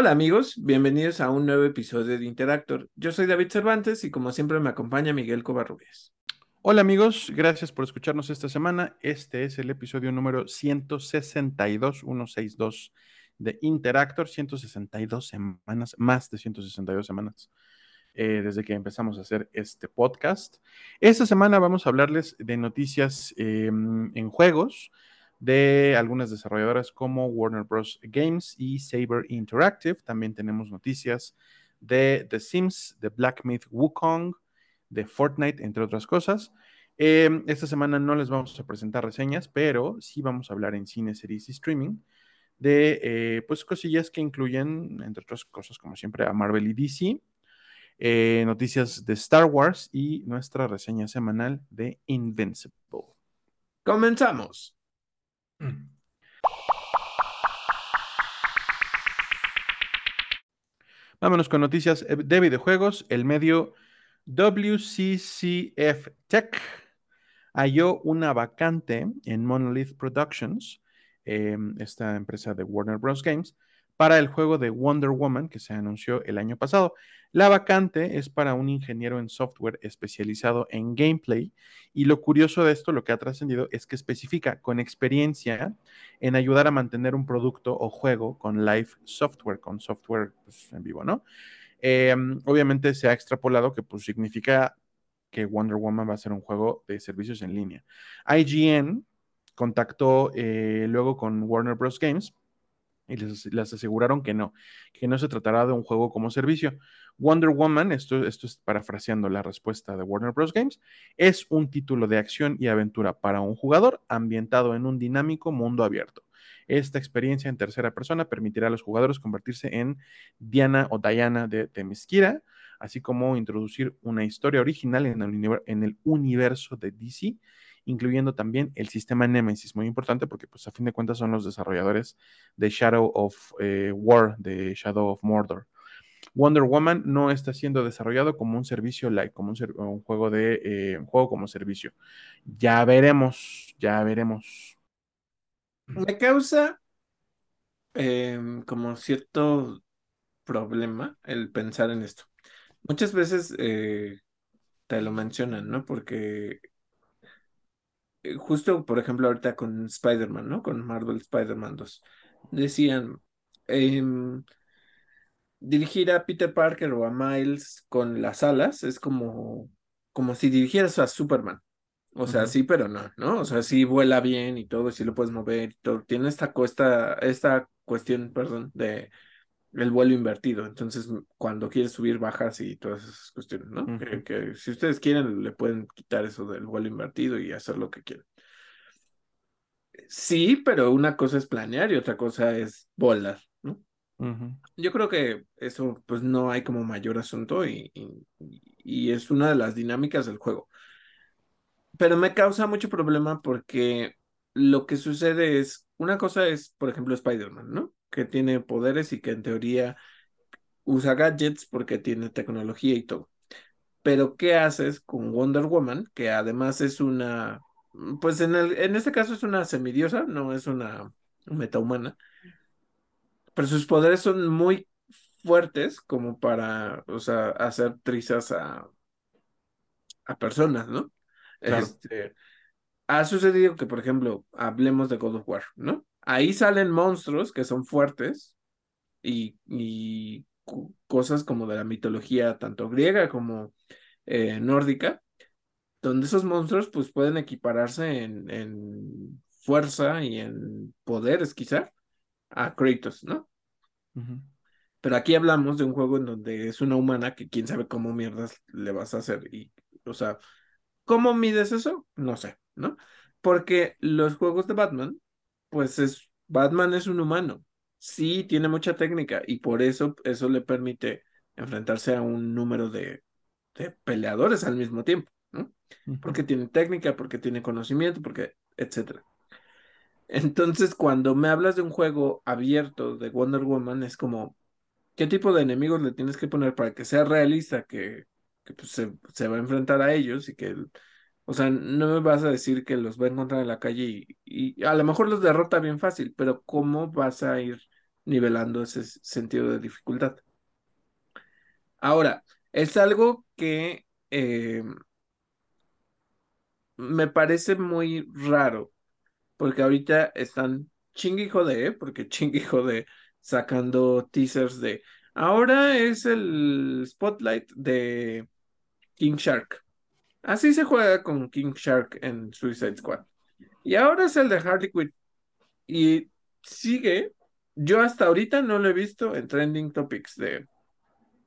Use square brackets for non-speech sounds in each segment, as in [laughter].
Hola amigos, bienvenidos a un nuevo episodio de Interactor. Yo soy David Cervantes y como siempre me acompaña Miguel Covarrubias. Hola amigos, gracias por escucharnos esta semana. Este es el episodio número 162, 162 de Interactor, 162 semanas, más de 162 semanas eh, desde que empezamos a hacer este podcast. Esta semana vamos a hablarles de noticias em, en juegos de algunas desarrolladoras como Warner Bros. Games y Saber Interactive. También tenemos noticias de The Sims, de Black Myth Wukong, de Fortnite, entre otras cosas. Em, esta semana no les vamos a presentar reseñas, pero sí vamos a hablar en cine, series y streaming de eh, pues cosillas que incluyen, entre otras cosas, como siempre, a Marvel y DC, eh, noticias de Star Wars y nuestra reseña semanal de Invincible. Comenzamos. Vámonos con noticias eh, de videojuegos. El medio WCCF Tech halló una vacante en Monolith Productions, em, esta empresa de Warner Bros. Games, para el juego de Wonder Woman que se anunció el año pasado. La vacante es para un ingeniero en software especializado en gameplay y lo curioso de esto, lo que ha trascendido, es que especifica con experiencia en ayudar a mantener un producto o juego con live software, con software pues, en vivo, ¿no? Em, obviamente se ha extrapolado que pues, significa que Wonder Woman va a ser un juego de servicios en línea. IGN contactó eh, luego con Warner Bros. Games y les, aseguraron que no, que no se tratará de un juego como servicio. Wonder Woman, esto, esto es parafraseando la respuesta de Warner Bros. Games, es un título de acción y aventura para un jugador ambientado en un dinámico mundo abierto. Esta experiencia en tercera persona permitirá a los jugadores convertirse en Diana o Diana de Temesquira, así como introducir una historia original en el, en el universo de DC incluyendo también el sistema Nemesis, muy importante porque pues a fin de cuentas son los desarrolladores de Shadow of eh, War, de Shadow of Mordor. Wonder Woman no está siendo desarrollado como un servicio like, como un, juego de eh, un juego como servicio. Ya veremos, ya veremos. Me causa em, como cierto problema el pensar en esto. Muchas veces eh, te lo mencionan, ¿no? Porque justo, por ejemplo, ahorita con Spider-Man, ¿no? Con Marvel Spider-Man 2. Decían, em, dirigir a Peter Parker o a Miles con las alas es como, como si dirigieras a Superman. O sea, sí, pero no, ¿no? O sea, sí vuela bien y todo, sí lo puedes mover y todo. Tiene esta, cuesta, esta cuestión, perdón, de el vuelo invertido. Entonces, cuando quieres subir, bajas y todas esas cuestiones, ¿no? que, si ustedes quieren, le pueden quitar eso del vuelo invertido y hacer lo que quieran. Sí, pero una cosa es planear y otra cosa es volar, ¿no? Yo creo que eso, pues no hay como mayor asunto y, y es una de las dinámicas del juego. Pero me causa mucho problema porque lo que sucede es, una cosa es, por ejemplo, Spider-Man, ¿no? Que tiene poderes y que en teoría usa gadgets porque tiene tecnología y todo. Pero, ¿qué haces con Wonder Woman? Que además es una, pues en, el, en este caso es una semidiosa, no es una metahumana. Pero sus poderes son muy fuertes como para, o sea, hacer trizas a, a personas, ¿no? Este, ha sucedido que, por ejemplo, hablemos de God of War, ¿no? Ahí salen monstruos que son fuertes y, cosas como de la mitología, tanto griega como eh, nórdica, donde esos monstruos pues pueden equipararse en, fuerza y en poderes quizá a Kratos, ¿no? Pero aquí hablamos de un juego en donde es una humana que quién sabe cómo mierdas le vas a hacer y, o sea, ¿cómo mides eso? No sé, ¿no? Porque los juegos de Batman pues es, Batman es un humano, sí tiene mucha técnica y por eso eso le permite enfrentarse a un número de, de peleadores al mismo tiempo, ¿no? Porque tiene técnica, porque tiene conocimiento, porque, etcétera. Entonces, cuando me hablas de un juego abierto de Wonder Woman, es como, ¿qué tipo de enemigos le tienes que poner para que sea realista, que, que pues, se, se, va a enfrentar a ellos y que o sea, no me vas a decir que los va a encontrar en la calle y, a lo mejor los derrota bien fácil, pero ¿cómo vas a ir nivelando ese sentido de dificultad. Ahora, es algo que eh, me parece muy raro, porque ahorita están ching y jode, porque [laughs] ching y jode sacando teasers de ahora es el spotlight de King Shark. Así se juega con King Shark en Suicide Squad. Y ahora es el de Harley Quinn. Y sigue. Yo hasta ahorita no lo he visto en trending topics de,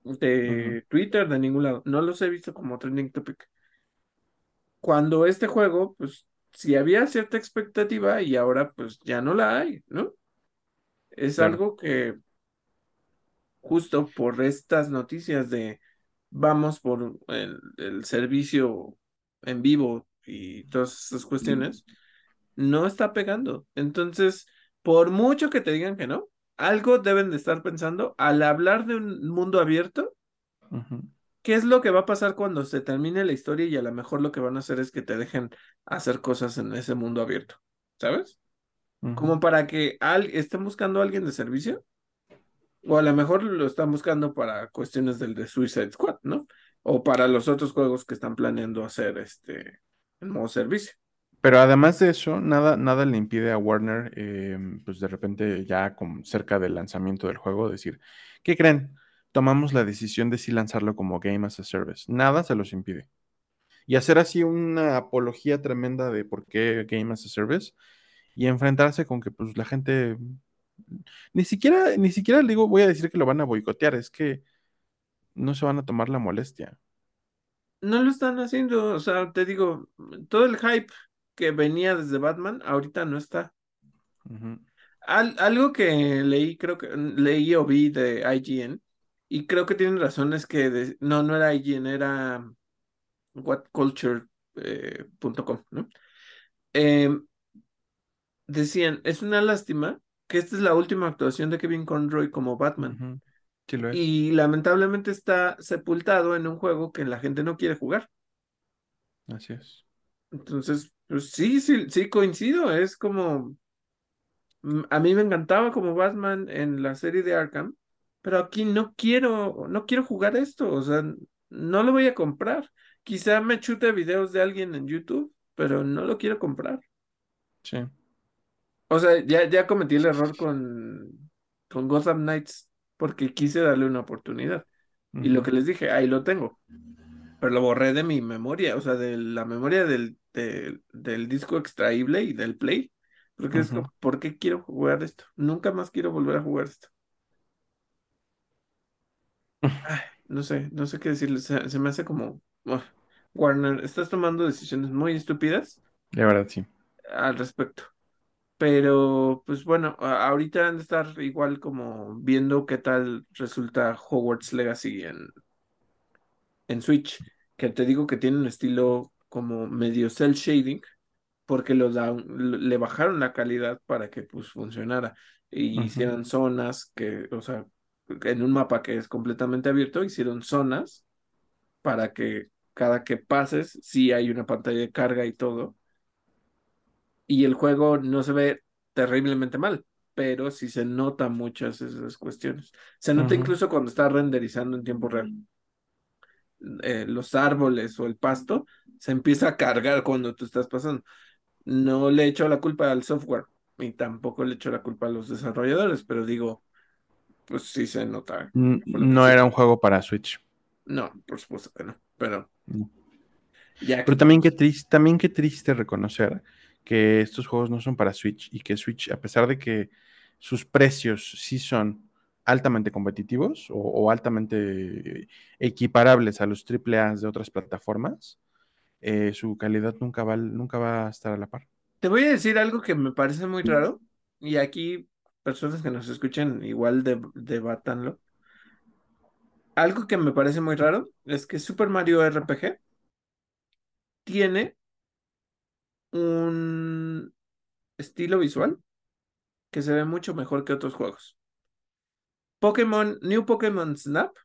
de Twitter, de ningún lado. No los he visto como trending topic. Cuando este juego, pues, si había cierta expectativa y ahora pues ya no la hay, ¿no? Es algo que justo por estas noticias de vamos por el, servicio en vivo y todas esas cuestiones, no está pegando. Entonces, por mucho que te digan que no, algo deben de estar pensando al hablar de un mundo abierto. ¿Qué es lo que va a pasar cuando se termine la historia y a lo mejor lo que van a hacer es que te dejen hacer cosas en ese mundo abierto? ¿Sabes? Como para que al, estén buscando a alguien de servicio o a lo mejor lo están buscando para cuestiones del de Suicide Squad, ¿no? O para los otros juegos que están planeando hacer este en modo servicio. Pero además de eso, nada, nada le impide a Warner, eh, pues de repente ya con, cerca del lanzamiento del juego, decir, ¿qué creen? Tomamos la decisión de sí lanzarlo como Game as a Service. Nada se los impide. Y hacer así una apología tremenda de por qué Game as a Service y enfrentarse con que pues la gente ni siquiera, ni siquiera le digo, voy a decir que lo van a boicotear, es que no se van a tomar la molestia. No lo están haciendo, o sea, te digo, todo el hype que venía desde Batman, ahorita no está. algo que leí, creo que leí o vi de IGN, y creo que tienen razón, es que no, no era IGN, era whatculture.com, eh, ¿no? Em, decían, es una lástima que esta es la última actuación de Kevin Conroy como Batman. Y lamentablemente está sepultado en un juego que la gente no quiere jugar. Así es. Entonces, pues sí, sí, sí coincido. Es como. Mm, a mí me encantaba como Batman en la serie de Arkham, pero aquí no quiero, no quiero jugar esto. O sea, no lo voy a comprar. Quizá me chute videos de alguien en YouTube, pero no lo quiero comprar. Sí. O sea, ya, ya cometí el error con, con Gotham Knights porque quise darle una oportunidad. Y lo que les dije, ahí lo tengo. Pero lo borré de mi memoria, o sea, de la memoria del, del disco extraíble y del play. Porque es como, ¿por qué quiero jugar esto? Nunca más quiero volver a jugar esto. no sé, no sé qué decirles. Se, me hace como, Warner, estás tomando decisiones muy estúpidas. De verdad, sí. Al respecto. Pero, pues bueno, ahorita han de estar igual como viendo qué tal resulta Hogwarts Legacy en, en Switch, que te digo que tiene un estilo como medio cel shading, porque lo le bajaron la calidad para que pues funcionara y hicieran zonas que, o sea, en un mapa que es completamente abierto, hicieron zonas para que cada que pases, sí hay una pantalla de carga y todo, y el juego no se ve terriblemente mal, pero sí se nota muchas esas cuestiones. Se nota incluso cuando está renderizando en tiempo real. Eh, los árboles o el pasto se empieza a cargar cuando tú estás pasando. No le echo la culpa al software y tampoco le echo la culpa a los desarrolladores, pero digo, pues sí se nota. No era un juego para Switch. No, por supuesto que no, pero... pero también qué triste, también qué triste reconocer que estos juegos no son para Switch y que Switch, a pesar de que sus precios sí son altamente competitivos o, altamente equiparables a los AAA de otras plataformas, eh, su calidad nunca va, nunca va a estar a la par. Te voy a decir algo que me parece muy raro y aquí personas que nos escuchen igual de, debatanlo. Algo que me parece muy raro es que Super Mario RPG tiene un estilo visual que se ve mucho mejor que otros juegos. Pokémon, New Pokémon Snap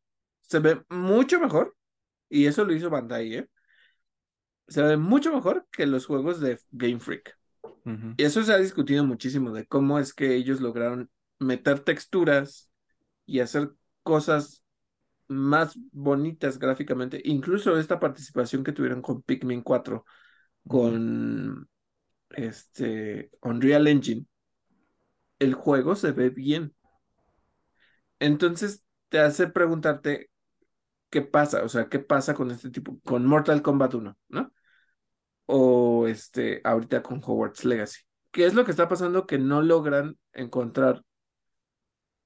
se ve mucho mejor, y eso lo hizo Bandai, ¿eh? Se ve mucho mejor que los juegos de Game Freak. Y eso se ha discutido muchísimo de cómo es que ellos lograron meter texturas y hacer cosas más bonitas gráficamente. Incluso esta participación que tuvieron con Pikmin 4, con este Unreal Engine, el juego se ve bien. Entonces te hace preguntarte qué pasa, o sea, qué pasa con este tipo, con Mortal Kombat 1, ¿no? O este, ahorita con Hogwarts Legacy. ¿Qué es lo que está pasando? Que no logran encontrar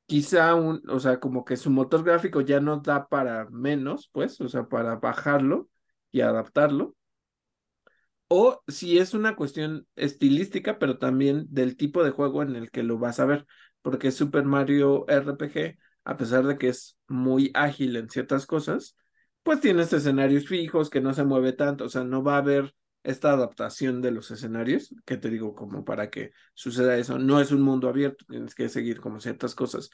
quizá un, o sea, como que su motor gráfico ya no da para menos, pues, o sea, para bajarlo y adaptarlo. O si es una cuestión estilística, pero también del tipo de juego en el que lo vas a ver, porque Super Mario RPG a pesar de que es muy ágil en ciertas cosas, pues tienes escenarios fijos que no se mueve tanto, o sea, no va a haber esta adaptación de los escenarios, que te digo, como para que suceda eso, no es un mundo abierto, tienes que seguir como ciertas cosas.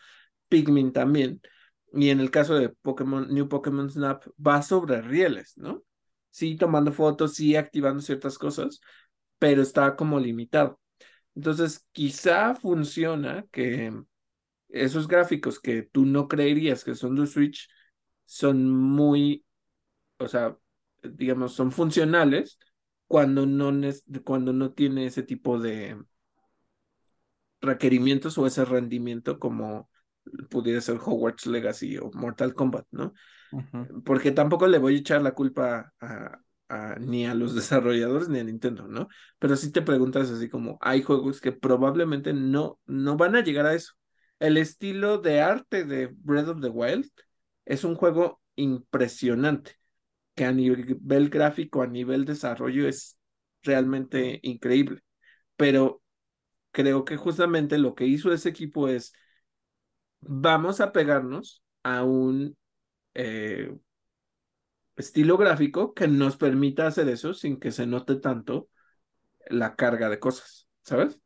Pikmin también, y en el caso de Pokémon, New Pokémon Snap, va sobre rieles, ¿no? Sí, tomando fotos, sí, activando ciertas cosas, pero está como limitado. Entonces, quizá funciona que esos gráficos que tú no creerías que son de Switch son muy, o sea, digamos, son funcionales cuando no, cuando no tiene ese tipo de requerimientos o ese rendimiento como pudiera ser Hogwarts Legacy o Mortal Kombat, ¿no? Porque tampoco le voy a echar la culpa a, ni a los [laughs] desarrolladores ni a Nintendo, ¿no? Pero si te preguntas así como, hay juegos que probablemente no, no van a llegar a eso el estilo de arte de Breath of the Wild es un juego impresionante, que a nivel gráfico, a nivel desarrollo es realmente increíble. Pero creo que justamente lo que hizo ese equipo es, vamos a pegarnos a un eh, estilo gráfico que nos permita hacer eso sin que se note tanto la carga de cosas, ¿sabes?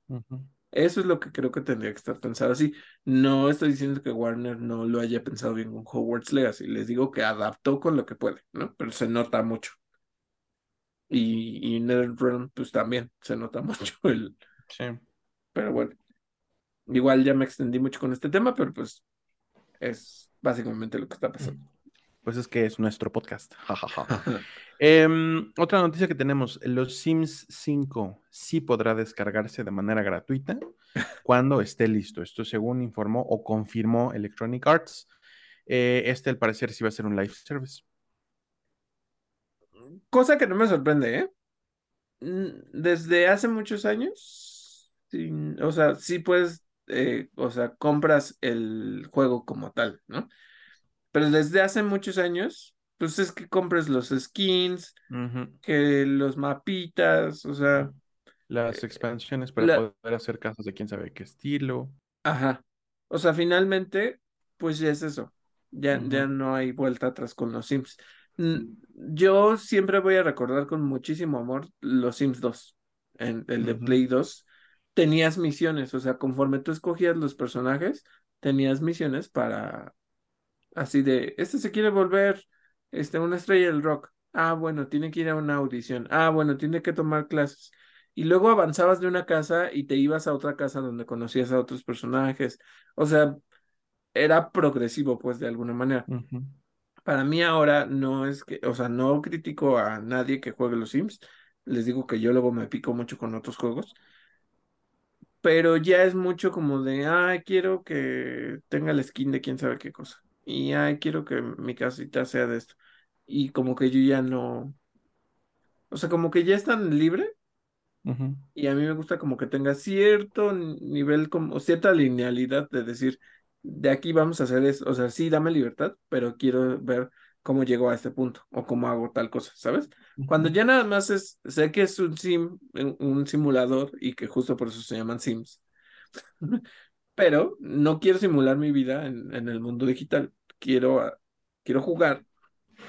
Eso es lo que creo que tendría que estar pensado así. No estoy diciendo que Warner no lo haya pensado bien con Hogwarts Legacy. Les digo que adaptó con lo que puede, ¿no? Pero se nota mucho. Y, y NetherRealm, pues también se nota [laughs] mucho el. Sí. Pero bueno. Igual ya me extendí mucho con este tema, pero pues es básicamente lo que está pasando. Pues es que es nuestro podcast. [laughs] [laughs] Em, otra noticia que tenemos, los Sims 5 sí podrá descargarse de manera gratuita [laughs] cuando esté listo. Esto según informó o confirmó Electronic Arts. Eh, este al parecer sí va a ser un live service. Cosa que no me sorprende, ¿eh? Desde hace muchos años, o sea, sí puedes, eh, o sea, compras el juego como tal, ¿no? Pero desde hace muchos años pues es que compres los skins, que los mapitas, o sea. Las eh, expansiones para poder hacer casas de quién sabe qué estilo. Ajá. O sea, finalmente, pues ya es eso. Ya, ya no hay vuelta atrás con los Sims. Yo siempre voy a recordar con muchísimo amor los Sims 2, en, el de Play 2. Tenías misiones, o sea, conforme tú escogías los personajes, tenías misiones para así de, este se quiere volver este, una estrella del rock. Ah, bueno, tiene que ir a una audición. Ah, bueno, tiene que tomar clases. Y luego avanzabas de una casa y te ibas a otra casa donde conocías a otros personajes. O sea, era progresivo, pues, de alguna manera. Para mí ahora no es que, o sea, no critico a nadie que juegue los Sims. Les digo que yo luego me pico mucho con otros juegos. Pero ya es mucho como de, ah, quiero que tenga el skin de quién sabe qué cosa y ay, quiero que mi casita sea de esto. Y como que yo ya no, o sea, como que ya es tan libre y a mí me gusta como que tenga cierto nivel, como cierta linealidad de decir, de aquí vamos a hacer eso, o sea, sí, dame libertad, pero quiero ver cómo llego a este punto o cómo hago tal cosa, ¿sabes? Cuando ya nada más es, sé que es un sim, un simulador y que justo por eso se llaman sims, [laughs] pero no quiero simular mi vida en, el mundo digital. Quiero, ah, quiero jugar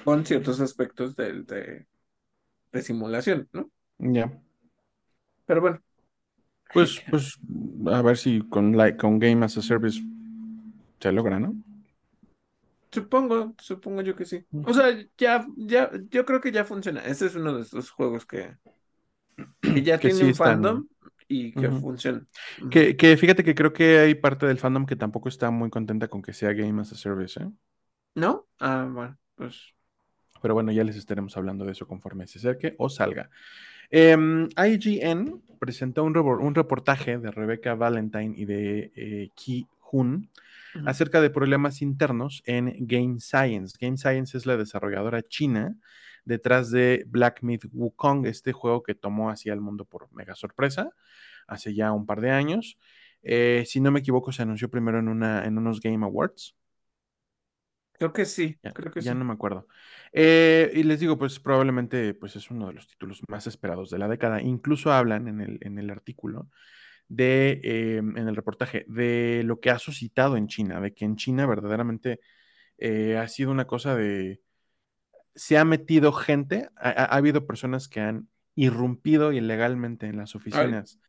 con ciertos aspectos de, de, simulación, ¿no? Ya. Pero bueno. Pues, pues, a ver si con, like, con Game as a Service se logra, ¿no? Supongo, supongo yo que sí. O sea, ya, ya, yo creo que ya funciona. Ese es uno de esos juegos que, ya [clears throat] tiene un fandom y que funcione. Que, fíjate que creo que hay parte del fandom que tampoco está muy contenta con que sea Game as a Service, ¿eh? ¿No? Ah, bueno, pues. Pero bueno, ya les estaremos hablando de eso conforme se acerque o salga. Em, IGN presentó un, un, reportaje de Rebecca Valentine y de eh, Ki Hun acerca de problemas internos en Game Science. Game Science es la desarrolladora china detrás de Black Myth Wukong, este juego que tomó así al mundo por mega sorpresa hace ya un par de años. Eh, si no me equivoco, se anunció primero en, una, en unos Game Awards. Creo que sí, ya, creo que ya no me acuerdo. Eh, y les digo, pues probablemente pues, es uno de los títulos más esperados de la década. Incluso hablan en el, en el artículo de, eh, en el reportaje, de lo que ha suscitado en China, de que en China verdaderamente ha sido una cosa de, se ha metido gente, ha, habido personas que han irrumpido ilegalmente en las oficinas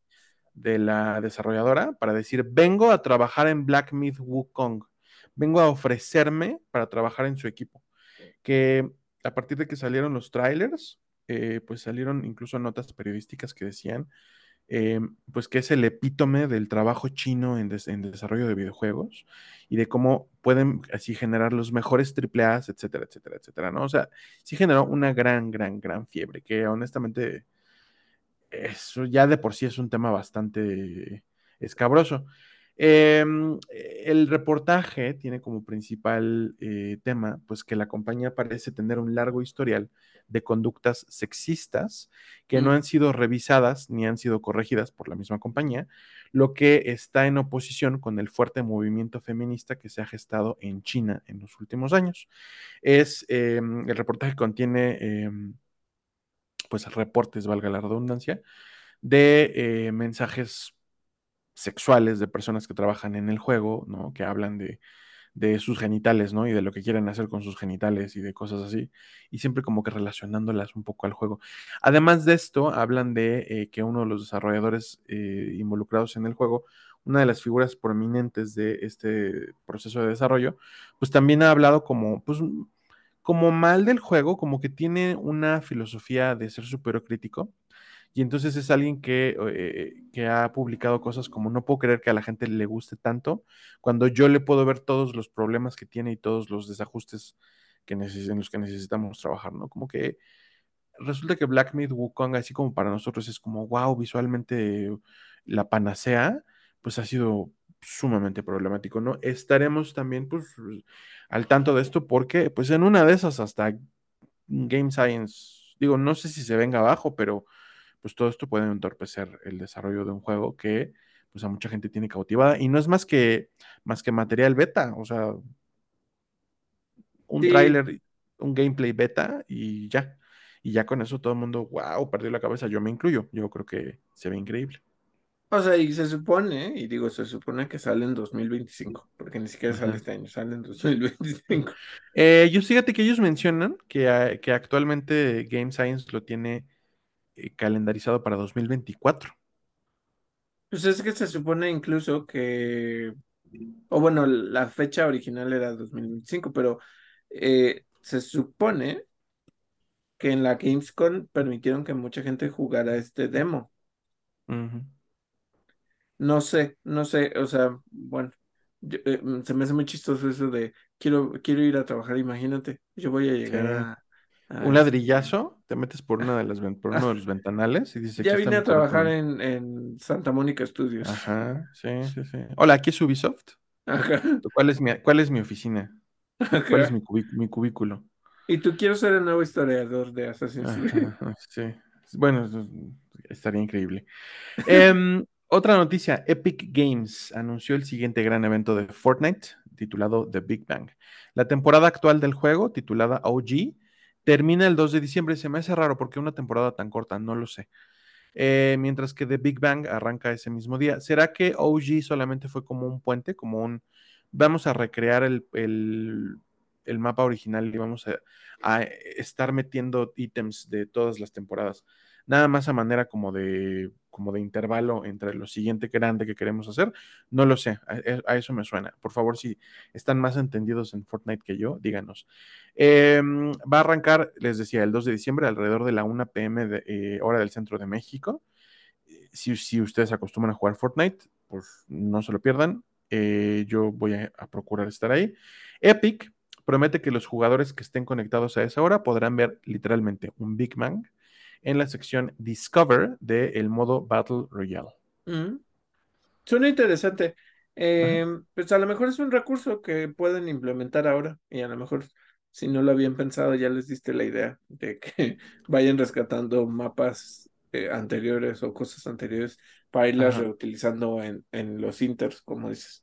de la desarrolladora para decir, vengo a trabajar en Black Myth Wukong, vengo a ofrecerme para trabajar en su equipo. Que a partir de que salieron los trailers, eh, pues salieron incluso notas periodísticas que decían eh, pues que es el epítome del trabajo chino en, desarrollo de videojuegos y de cómo pueden así generar los mejores AAAs, etcétera, etcétera, etcétera, ¿no? O sea, sí generó una gran, gran, gran fiebre, que honestamente eso ya de por sí es un tema bastante escabroso. Em, el reportaje tiene como principal eh, tema, pues que la compañía parece tener un largo historial de conductas sexistas que no mm. han sido revisadas ni han sido corregidas por la misma compañía, lo que está en oposición con el fuerte movimiento feminista que se ha gestado en China en los últimos años. Es, em, el reportaje contiene, em, pues, reportes, valga la redundancia, de eh, mensajes sexuales de personas que trabajan en el juego, ¿no? Que hablan de, sus genitales, ¿no? Y de lo que quieren hacer con sus genitales y de cosas así. Y siempre como que relacionándolas un poco al juego. Además de esto, hablan de eh, que uno de los desarrolladores eh, involucrados en el juego, una de las figuras prominentes de este proceso de desarrollo, pues también ha hablado como, pues, como mal del juego, como que tiene una filosofía de ser súper crítico y entonces es alguien que, eh, que, ha publicado cosas como no puedo creer que a la gente le guste tanto, cuando yo le puedo ver todos los problemas que tiene y todos los desajustes que en los que necesitamos trabajar, ¿no? Como que resulta que Black Myth Wukong, así como para nosotros es como, wow, visualmente la panacea, pues ha sido sumamente problemático, ¿no? Estaremos también, pues, al tanto de esto porque, pues, en una de esas hasta Game Science, digo, no sé si se venga abajo, pero pues todo esto puede entorpecer el desarrollo de un juego que pues a mucha gente tiene cautivada y no es más que más que material beta, o sea, un tráiler, un gameplay beta y ya. Y ya con eso todo el mundo, wow, perdió la cabeza, yo me incluyo. Yo creo que se ve increíble. O sea, y se supone, y digo, se supone que sale en 2025, porque ni siquiera sale este año, sale en 2025. Eh, yo fíjate que ellos mencionan que, ah, que actualmente Game Science lo tiene eh, calendarizado para 2024. Pues es que se supone incluso que, o bueno, la fecha original era 2025, pero eh, se supone que en la Gamescom permitieron que mucha gente jugara este demo. No sé, no sé, o sea, bueno, eh, se me hace muy chistoso eso de quiero, quiero ir a trabajar, imagínate, yo voy a llegar a, un ladrillazo, te metes por una de las por uno de los ventanales y dices ya vine a trabajar en, en, Santa Mónica Studios. Ajá, sí, sí, sí. Hola, aquí es Ubisoft. Ajá. ¿Cuál es mi, cuál es mi oficina? ¿Cuál es mi, mi, cubículo? Y tú quiero ser el nuevo historiador de Assassin's Creed. [laughs] Sí. Bueno, estaría increíble. Em, [laughs] otra noticia, Epic Games anunció el siguiente gran evento de Fortnite, titulado The Big Bang. La temporada actual del juego, titulada OG, termina el 2 de diciembre. Se me hace raro porque una temporada tan corta, no lo sé. Eh, mientras que The Big Bang arranca ese mismo día. ¿Será que OG solamente fue como un puente, como un... Vamos a recrear el, el, mapa original y vamos a, a, estar metiendo ítems de todas las temporadas? Nada más a manera como de como de intervalo entre lo siguiente grande que queremos hacer. No lo sé, a, eso me suena. Por favor, si están más entendidos en Fortnite que yo, díganos. Em, va a arrancar, les decía, el 2 de diciembre, alrededor de la 1 pm de, eh, hora del centro de México. si, si ustedes acostumbran a jugar Fortnite, pues no se lo pierdan. Eh, yo voy a, procurar estar ahí. Epic promete que los jugadores que estén conectados a esa hora podrán ver literalmente un Big Man en la sección Discover del modo Battle Royale. Mm. Suena interesante. Em, pues a lo mejor es un recurso que pueden implementar ahora y a lo mejor si no lo habían pensado ya les diste la idea de que [laughs] vayan rescatando mapas eh, anteriores o cosas anteriores para irlas reutilizando en, en, los inters, como dices.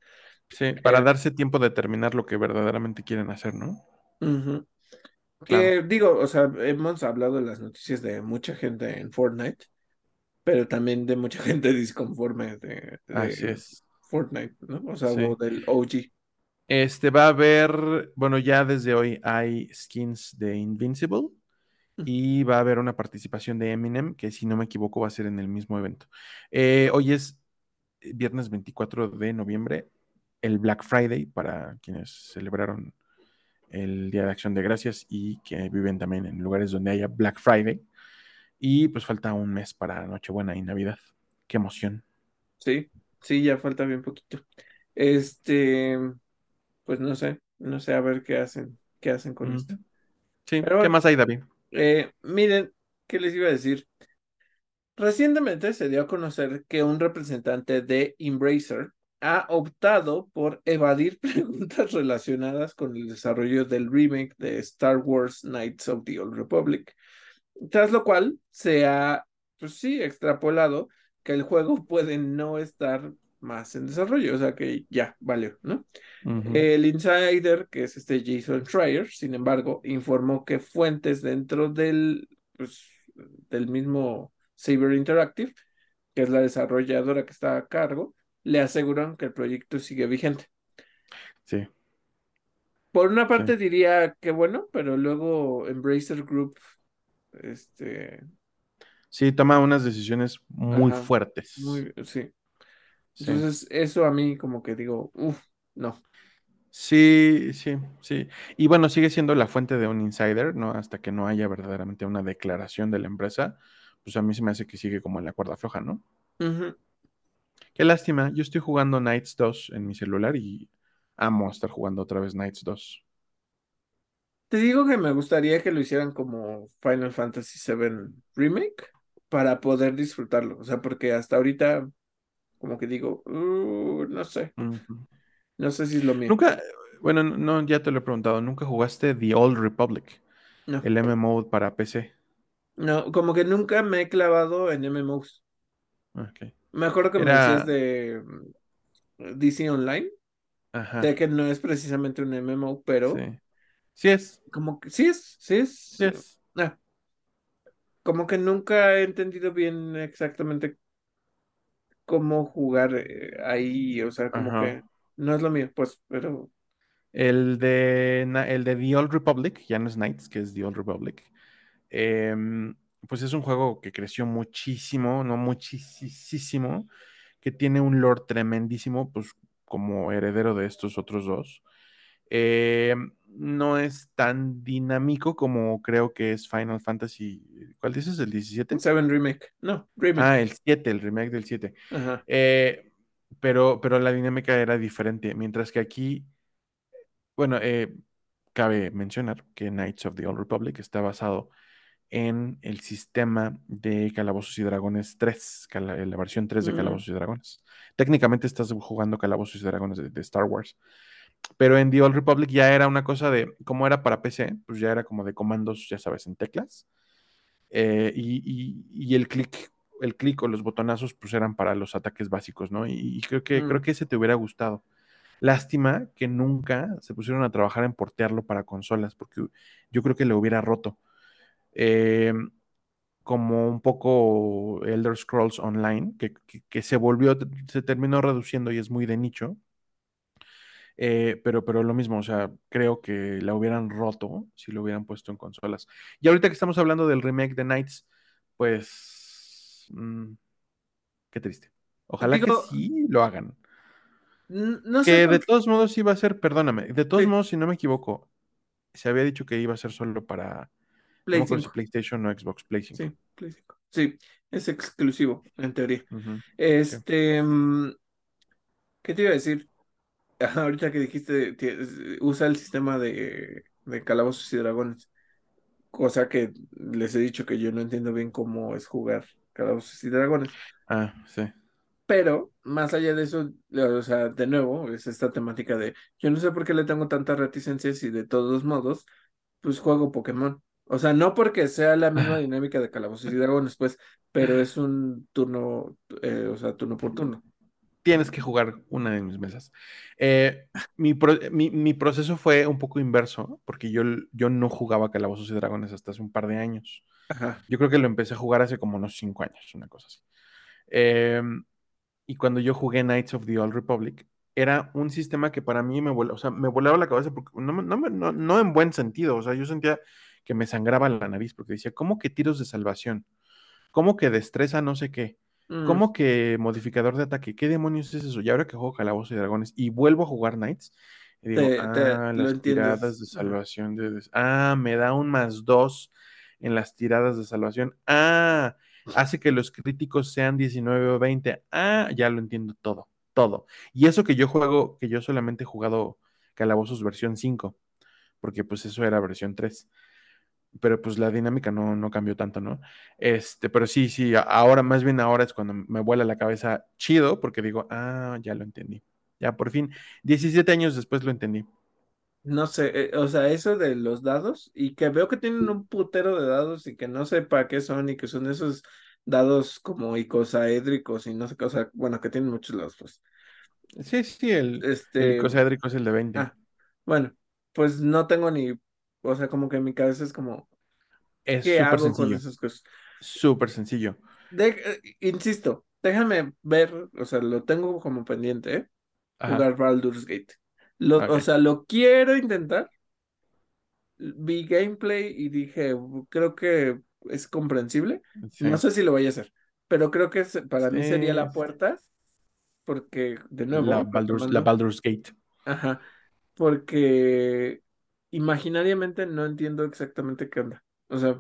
Sí, para eh, darse tiempo de terminar lo que verdaderamente quieren hacer, ¿no? Que digo, o sea, hemos hablado de las noticias de mucha gente en Fortnite, pero también de mucha [laughs] gente disconforme de, Fortnite, ¿no? O sea, del OG. Este va a haber, bueno, ya desde hoy hay skins de Invincible y va a haber una participación de Eminem, que si no me equivoco va a ser en el mismo evento. Eh, hoy es viernes 24 de noviembre, el Black Friday para quienes celebraron el Día de Acción de Gracias y que viven también en lugares donde haya Black Friday. Y pues falta un mes para Nochebuena y Navidad. Qué emoción. Sí, sí, ya falta bien poquito. Este, pues no sé, no sé a ver qué hacen, qué hacen con esto. Sí, ¿qué más hay, David? Eh, miren, ¿qué les iba a decir? Recientemente se dio a conocer que un representante de Embracer ha optado por evadir [laughs] preguntas relacionadas con el desarrollo del remake de Star Wars Knights of the Old Republic, tras lo cual se ha, pues sí, extrapolado que el juego [laughs] puede no estar más en desarrollo, o sea que ya valió, ¿no? El insider, que es este Jason Schreier, sin embargo, informó que fuentes dentro del, pues, del mismo Saber Interactive, que es la desarrolladora que está a cargo, le aseguran que el proyecto sigue vigente. Sí. Por una parte diría que bueno, pero luego Embracer Group, este... Sí, toma unas decisiones muy fuertes. Muy, sí. Entonces, eso a mí como que digo, uff, no. Sí, sí, sí. Y bueno, sigue siendo la fuente de un insider, ¿no? Hasta que no haya verdaderamente una declaración de la empresa, pues a mí se me hace que sigue como en la cuerda floja, ¿no? Qué lástima, yo estoy jugando Knights 2 en mi celular y amo estar jugando otra vez Knights 2. Te digo que me gustaría que lo hicieran como Final Fantasy VII Remake para poder disfrutarlo, o sea, porque hasta ahorita como que digo, uh, no sé, no sé si es lo mío. Nunca, bueno, no, ya te lo he preguntado, ¿nunca jugaste The Old Republic? El MMO para PC. No, como que nunca me he clavado en MMOs. Okay. Me acuerdo que me decías de mm, DC Online. Ajá. De que no es precisamente un MMO, pero. Sí. Sí es. Como que sí es, sí es. Sí es. Ah. Como que nunca he entendido bien exactamente cómo jugar eh, ahí. O sea, como que no es lo mío, pues, pero. El de, el de The Old Republic, ya no es Knights, que es The Old Republic. Eh, pues es un juego que creció muchísimo, no muchísimo, que tiene un lore tremendísimo, pues como heredero de estos otros dos. Eh, no es tan dinámico como creo que es Final Fantasy. ¿Cuál dices? ¿El 17? 7 Remake. No, Remake. Ah, el 7, el remake del 7. Eh, pero, pero la dinámica era diferente. Mientras que aquí, bueno, eh, cabe mencionar que Knights of the Old Republic está basado en el sistema de Calabozos y Dragones 3, la versión 3 de Calabozos y Dragones. Técnicamente estás jugando Calabozos y Dragones de, Star Wars. Pero en The Old Republic ya era una cosa de, como era para PC, pues ya era como de comandos, ya sabes, en teclas. Eh, y, el clic el clic o los botonazos pues eran para los ataques básicos, ¿no? Y, creo, que, creo mm. que ese te hubiera gustado. Lástima que nunca se pusieron a trabajar en portearlo para consolas, porque yo creo que le hubiera roto. Eh, como un poco Elder Scrolls Online, que, se volvió, se terminó reduciendo y es muy de nicho. Eh, pero, pero lo mismo, o sea, creo que la hubieran roto si lo hubieran puesto en consolas. Y ahorita que estamos hablando del remake de Knights, pues. Mm, qué triste. Ojalá que sí lo hagan. No que de todos modos iba a ser, perdóname, de todos modos, si no me equivoco, se había dicho que iba a ser solo para PlayStation o Xbox Play 5. Sí, Play 5. Sí, es exclusivo, en teoría. Este, mm, ¿qué te iba a decir? [laughs] Ahorita que dijiste, usa el sistema de, de calabozos y dragones, cosa que les he dicho que yo no entiendo bien cómo es jugar calabozos y dragones. Ah, sí. Pero más allá de eso, o sea, de nuevo, es esta temática de yo no sé por qué le tengo tantas reticencias y de todos modos, pues juego Pokémon. O sea, no porque sea la misma dinámica de Calabozos y Dragones, pues, pero es un turno, eh, o sea, turno por turno. Tienes que jugar una de mis mesas. Eh, mi, mi, proceso fue un poco inverso, porque yo, yo no jugaba Calabozos y Dragones hasta hace un par de años. Yo creo que lo empecé a jugar hace como unos cinco años, una cosa así. Eh, y cuando yo jugué Knights of the Old Republic, era un sistema que para mí me, o sea, me volaba la cabeza, porque no, no, no, en buen sentido, o sea, yo sentía que me sangraba la nariz, porque decía, ¿cómo que tiros de salvación? ¿Cómo que destreza no sé qué? ¿Cómo que modificador de ataque? ¿Qué demonios es eso? Y ahora que juego Calabozos y Dragones y vuelvo a jugar Knights, y digo, ah, las tiradas de salvación de... Ah, me da un más dos en las tiradas de salvación. Ah, hace que los críticos sean 19 o 20. Ah, ya lo entiendo todo, todo. Y eso que yo juego, que yo solamente he jugado Calabozos versión 5, porque pues eso era versión 3. Pero pues la dinámica no, no cambió tanto, ¿no? Este, pero sí, sí, ahora, más bien ahora es cuando me vuela la cabeza chido, porque digo, ah, ya lo entendí. Ya por fin, 17 años después lo entendí. No sé, eh, o sea, eso de los dados y que veo que tienen un putero de dados y que no sé para qué son y que son esos dados como icosaédricos y no sé qué, o sea, bueno, que tienen muchos lados, pues. Sí, sí, el, este... icosaédrico es el de 20. Ah, bueno, pues no tengo ni, o sea, como que en mi cabeza es como, es ¿qué hago sencillo. con esas cosas? Súper sencillo. Eh, insisto, déjame ver, o sea, lo tengo como pendiente, ¿eh? Jugar Baldur's Gate. O sea, lo quiero intentar. Vi gameplay y dije, creo que es comprensible. No sé si lo voy a hacer, pero creo que para mí sería la puerta, porque de nuevo. La Baldur's, Gate. Ajá, porque imaginariamente no entiendo exactamente qué onda. O sea,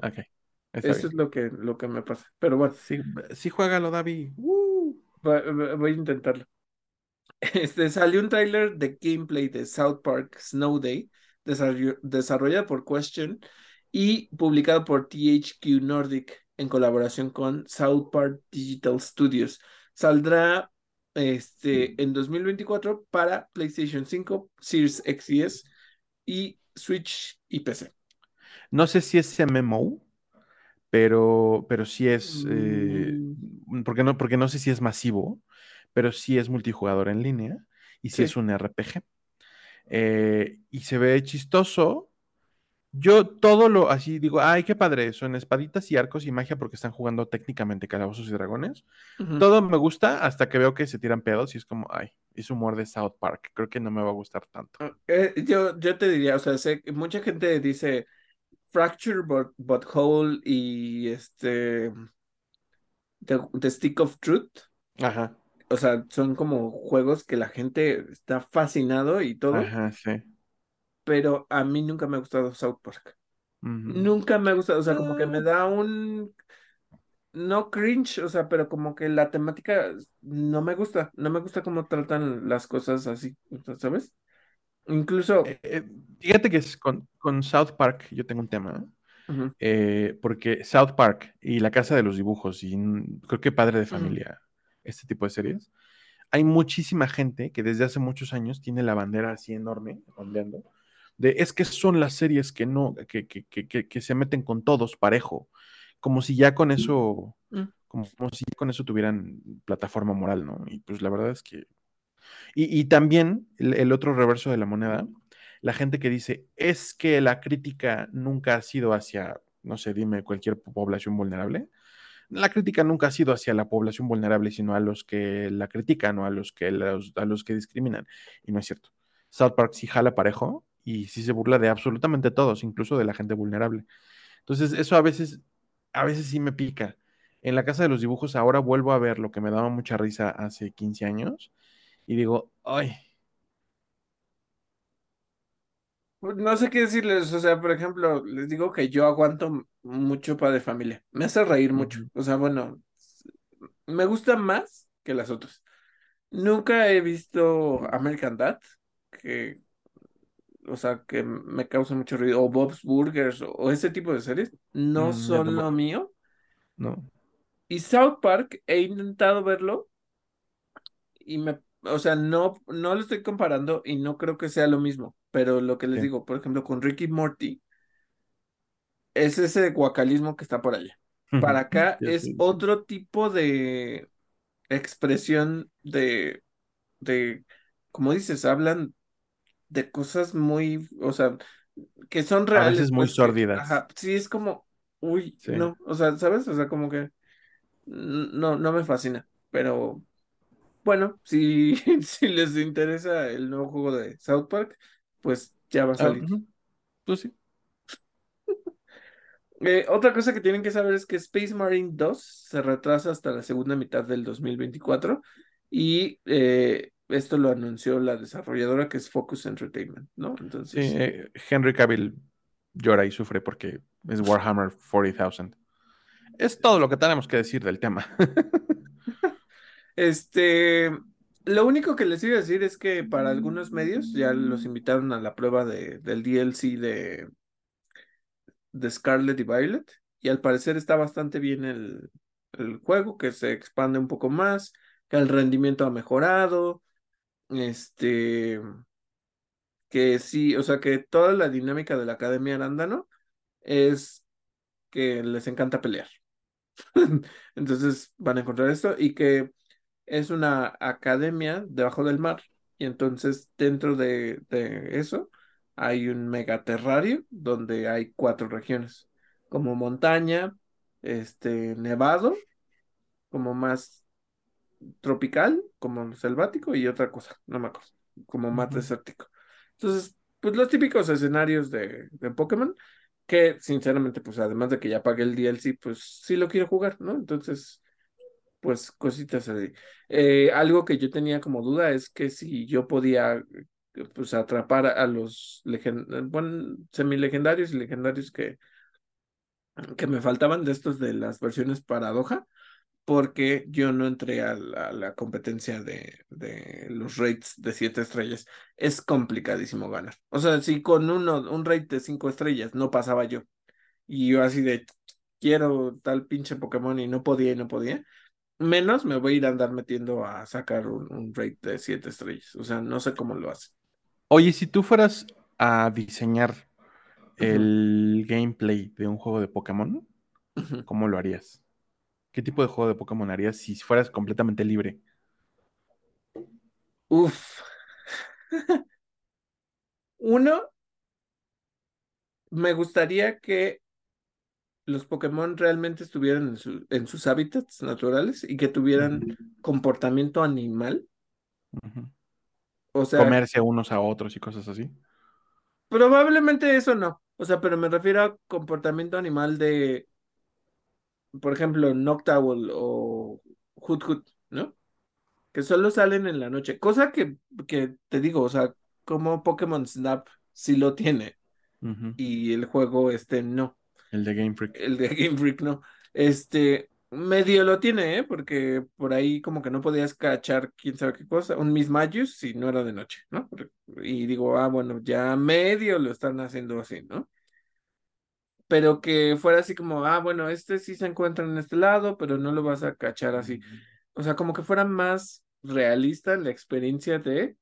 eso es lo que, lo que me pasa. Pero bueno. Sí, sí juégalo, David. Voy a intentarlo. [laughs] Este, salió un tráiler de gameplay de South Park Snow Day, desarrollado por Question y publicado por THQ Nordic en colaboración con South Park Digital Studios. Saldrá este, en 2024 para PlayStation 5, Series X y S y Switch y PC. No sé si es MMO, pero, pero sí es, eh, mm. porque, no, porque no sé si es masivo pero sí es multijugador en línea y sí, es un RPG. Eh, y se ve chistoso. Yo todo lo así digo, ay, qué padre, son espaditas y arcos y magia porque están jugando técnicamente calabozos y dragones. Todo me gusta hasta que veo que se tiran pedos y es como, ay, es humor de South Park. Creo que no me va a gustar tanto. Ah, eh, yo, yo te diría, o sea, sé, mucha gente dice Fracture but, but Whole y este the Stick of Truth. Ajá o sea, son como juegos que la gente está fascinado y todo. Ajá, sí. Pero a mí nunca me ha gustado South Park. Nunca me ha gustado, o sea, como que me da un no cringe, o sea, pero como que la temática no me gusta, no me gusta cómo tratan las cosas así, ¿sabes? Incluso. Eh, eh, fíjate que es con, South Park yo tengo un tema, eh, porque South Park y La Casa de los Dibujos y creo que Padre de Familia este tipo de series, hay muchísima gente que desde hace muchos años tiene la bandera así enorme, ondeando, de es que son las series que no, que, que, que, que se meten con todos parejo, como si ya con eso, mm. como, si con eso tuvieran plataforma moral, ¿no? Y pues la verdad es que... Y, y también el, el, otro reverso de la moneda, la gente que dice, es que la crítica nunca ha sido hacia, no sé, dime, cualquier población vulnerable la crítica nunca ha sido hacia la población vulnerable, sino a los que la critican o a los que, a los que discriminan. Y no es cierto. South Park sí jala parejo y sí se burla de absolutamente todos, incluso de la gente vulnerable. Entonces, eso a veces, a veces sí me pica. En la casa de los dibujos ahora vuelvo a ver lo que me daba mucha risa hace 15 años y digo, ay, Pues, no sé qué decirles, o sea, por ejemplo, les digo que yo aguanto mucho para de familia. Me hace reír mucho. O sea, bueno, me gusta más que las otras. Nunca he visto American Dad, que, o sea, que me causa mucho ruido, o Bob's Burgers, o, ese tipo de series. No Mm, son lo mío. No. Y South Park, he intentado verlo y me, o sea, no, no lo estoy comparando y no creo que sea lo mismo, pero lo que les Sí. digo, por ejemplo, con Ricky Morty, es ese guacalismo que está por allá. Para acá [laughs] es sí. otro tipo de expresión de, de, como dices, hablan de cosas muy, o sea, que son A reales, veces muy pues sórdidas. ajá, sí es como, uy, Sí. no, o sea, ¿sabes? O sea, como que no, no me fascina, pero bueno, si, [laughs] si les interesa el nuevo juego de South Park, pues ya va a Ah, salir. Pues sí. [laughs] Eh, otra cosa que tienen que saber es que Space Marine 2 se retrasa hasta la segunda mitad del 2024 y eh, esto lo anunció la desarrolladora que es Focus Entertainment, ¿no? Sí, Entonces, eh, Henry Cavill llora y sufre porque es Warhammer 40,000. Es todo lo que tenemos que decir del tema. [laughs] este, lo único que les iba a decir es que para algunos medios ya los invitaron a la prueba de, del DLC de, de Scarlet y Violet y al parecer está bastante bien el, el juego, que se expande un poco más, que el rendimiento ha mejorado, este, que sí, o sea que toda la dinámica de la Academia Arándano es que les encanta pelear. [laughs] Entonces van a encontrar esto y que es una academia debajo del mar y entonces dentro de, de eso hay un megaterrario donde hay cuatro regiones, como montaña, este, nevado, como más tropical, como selvático y otra cosa, no me acuerdo, como más Ujú. desértico. Entonces, pues los típicos escenarios de, de Pokémon, que sinceramente, pues además de que ya pagué el DLC, pues sí lo quiero jugar, ¿no? Entonces, pues cositas así. Eh, algo que yo tenía como duda es que si yo podía, pues atrapar a los bueno, semilegendarios y legendarios que, que me faltaban de estos de las versiones paradoja porque yo no entré a la, a la competencia de, de, los rates de siete estrellas. Es complicadísimo ganar. O sea, si con uno, un rate de cinco estrellas no pasaba yo, y yo así de quiero tal pinche Pokémon y no podía y no podía, menos me voy a ir a andar metiendo a sacar un, un rate de siete estrellas. O sea, no sé cómo lo hace. Oye, si tú fueras a diseñar Uh -huh, el gameplay de un juego de Pokémon, uh -huh. ¿cómo lo harías? ¿Qué tipo de juego de Pokémon harías si fueras completamente libre? Uf. Uno, me gustaría que los Pokémon realmente estuvieran en, su, en sus hábitats naturales y que tuvieran comportamiento animal. O sea, Comerse unos a otros y cosas así. probablemente eso no. O sea, pero me refiero a comportamiento animal de, por ejemplo, Noctowl o Hoot Hoot, ¿no? Que solo salen en la noche. Cosa que, que te digo, o sea, como Pokémon Snap sí lo tiene y el juego este no. El de Game Freak. El de Game Freak no. Este, medio lo tiene, ¿eh? Porque por ahí como que no podías cachar quién sabe qué cosa, un Miss Magius si no era de noche, ¿no? Y digo, ah, bueno, ya medio lo están haciendo así, ¿no? Pero que fuera así como, ah, bueno, este sí se encuentra en este lado, pero no lo vas a cachar así. O sea, como que fuera más realista la experiencia de,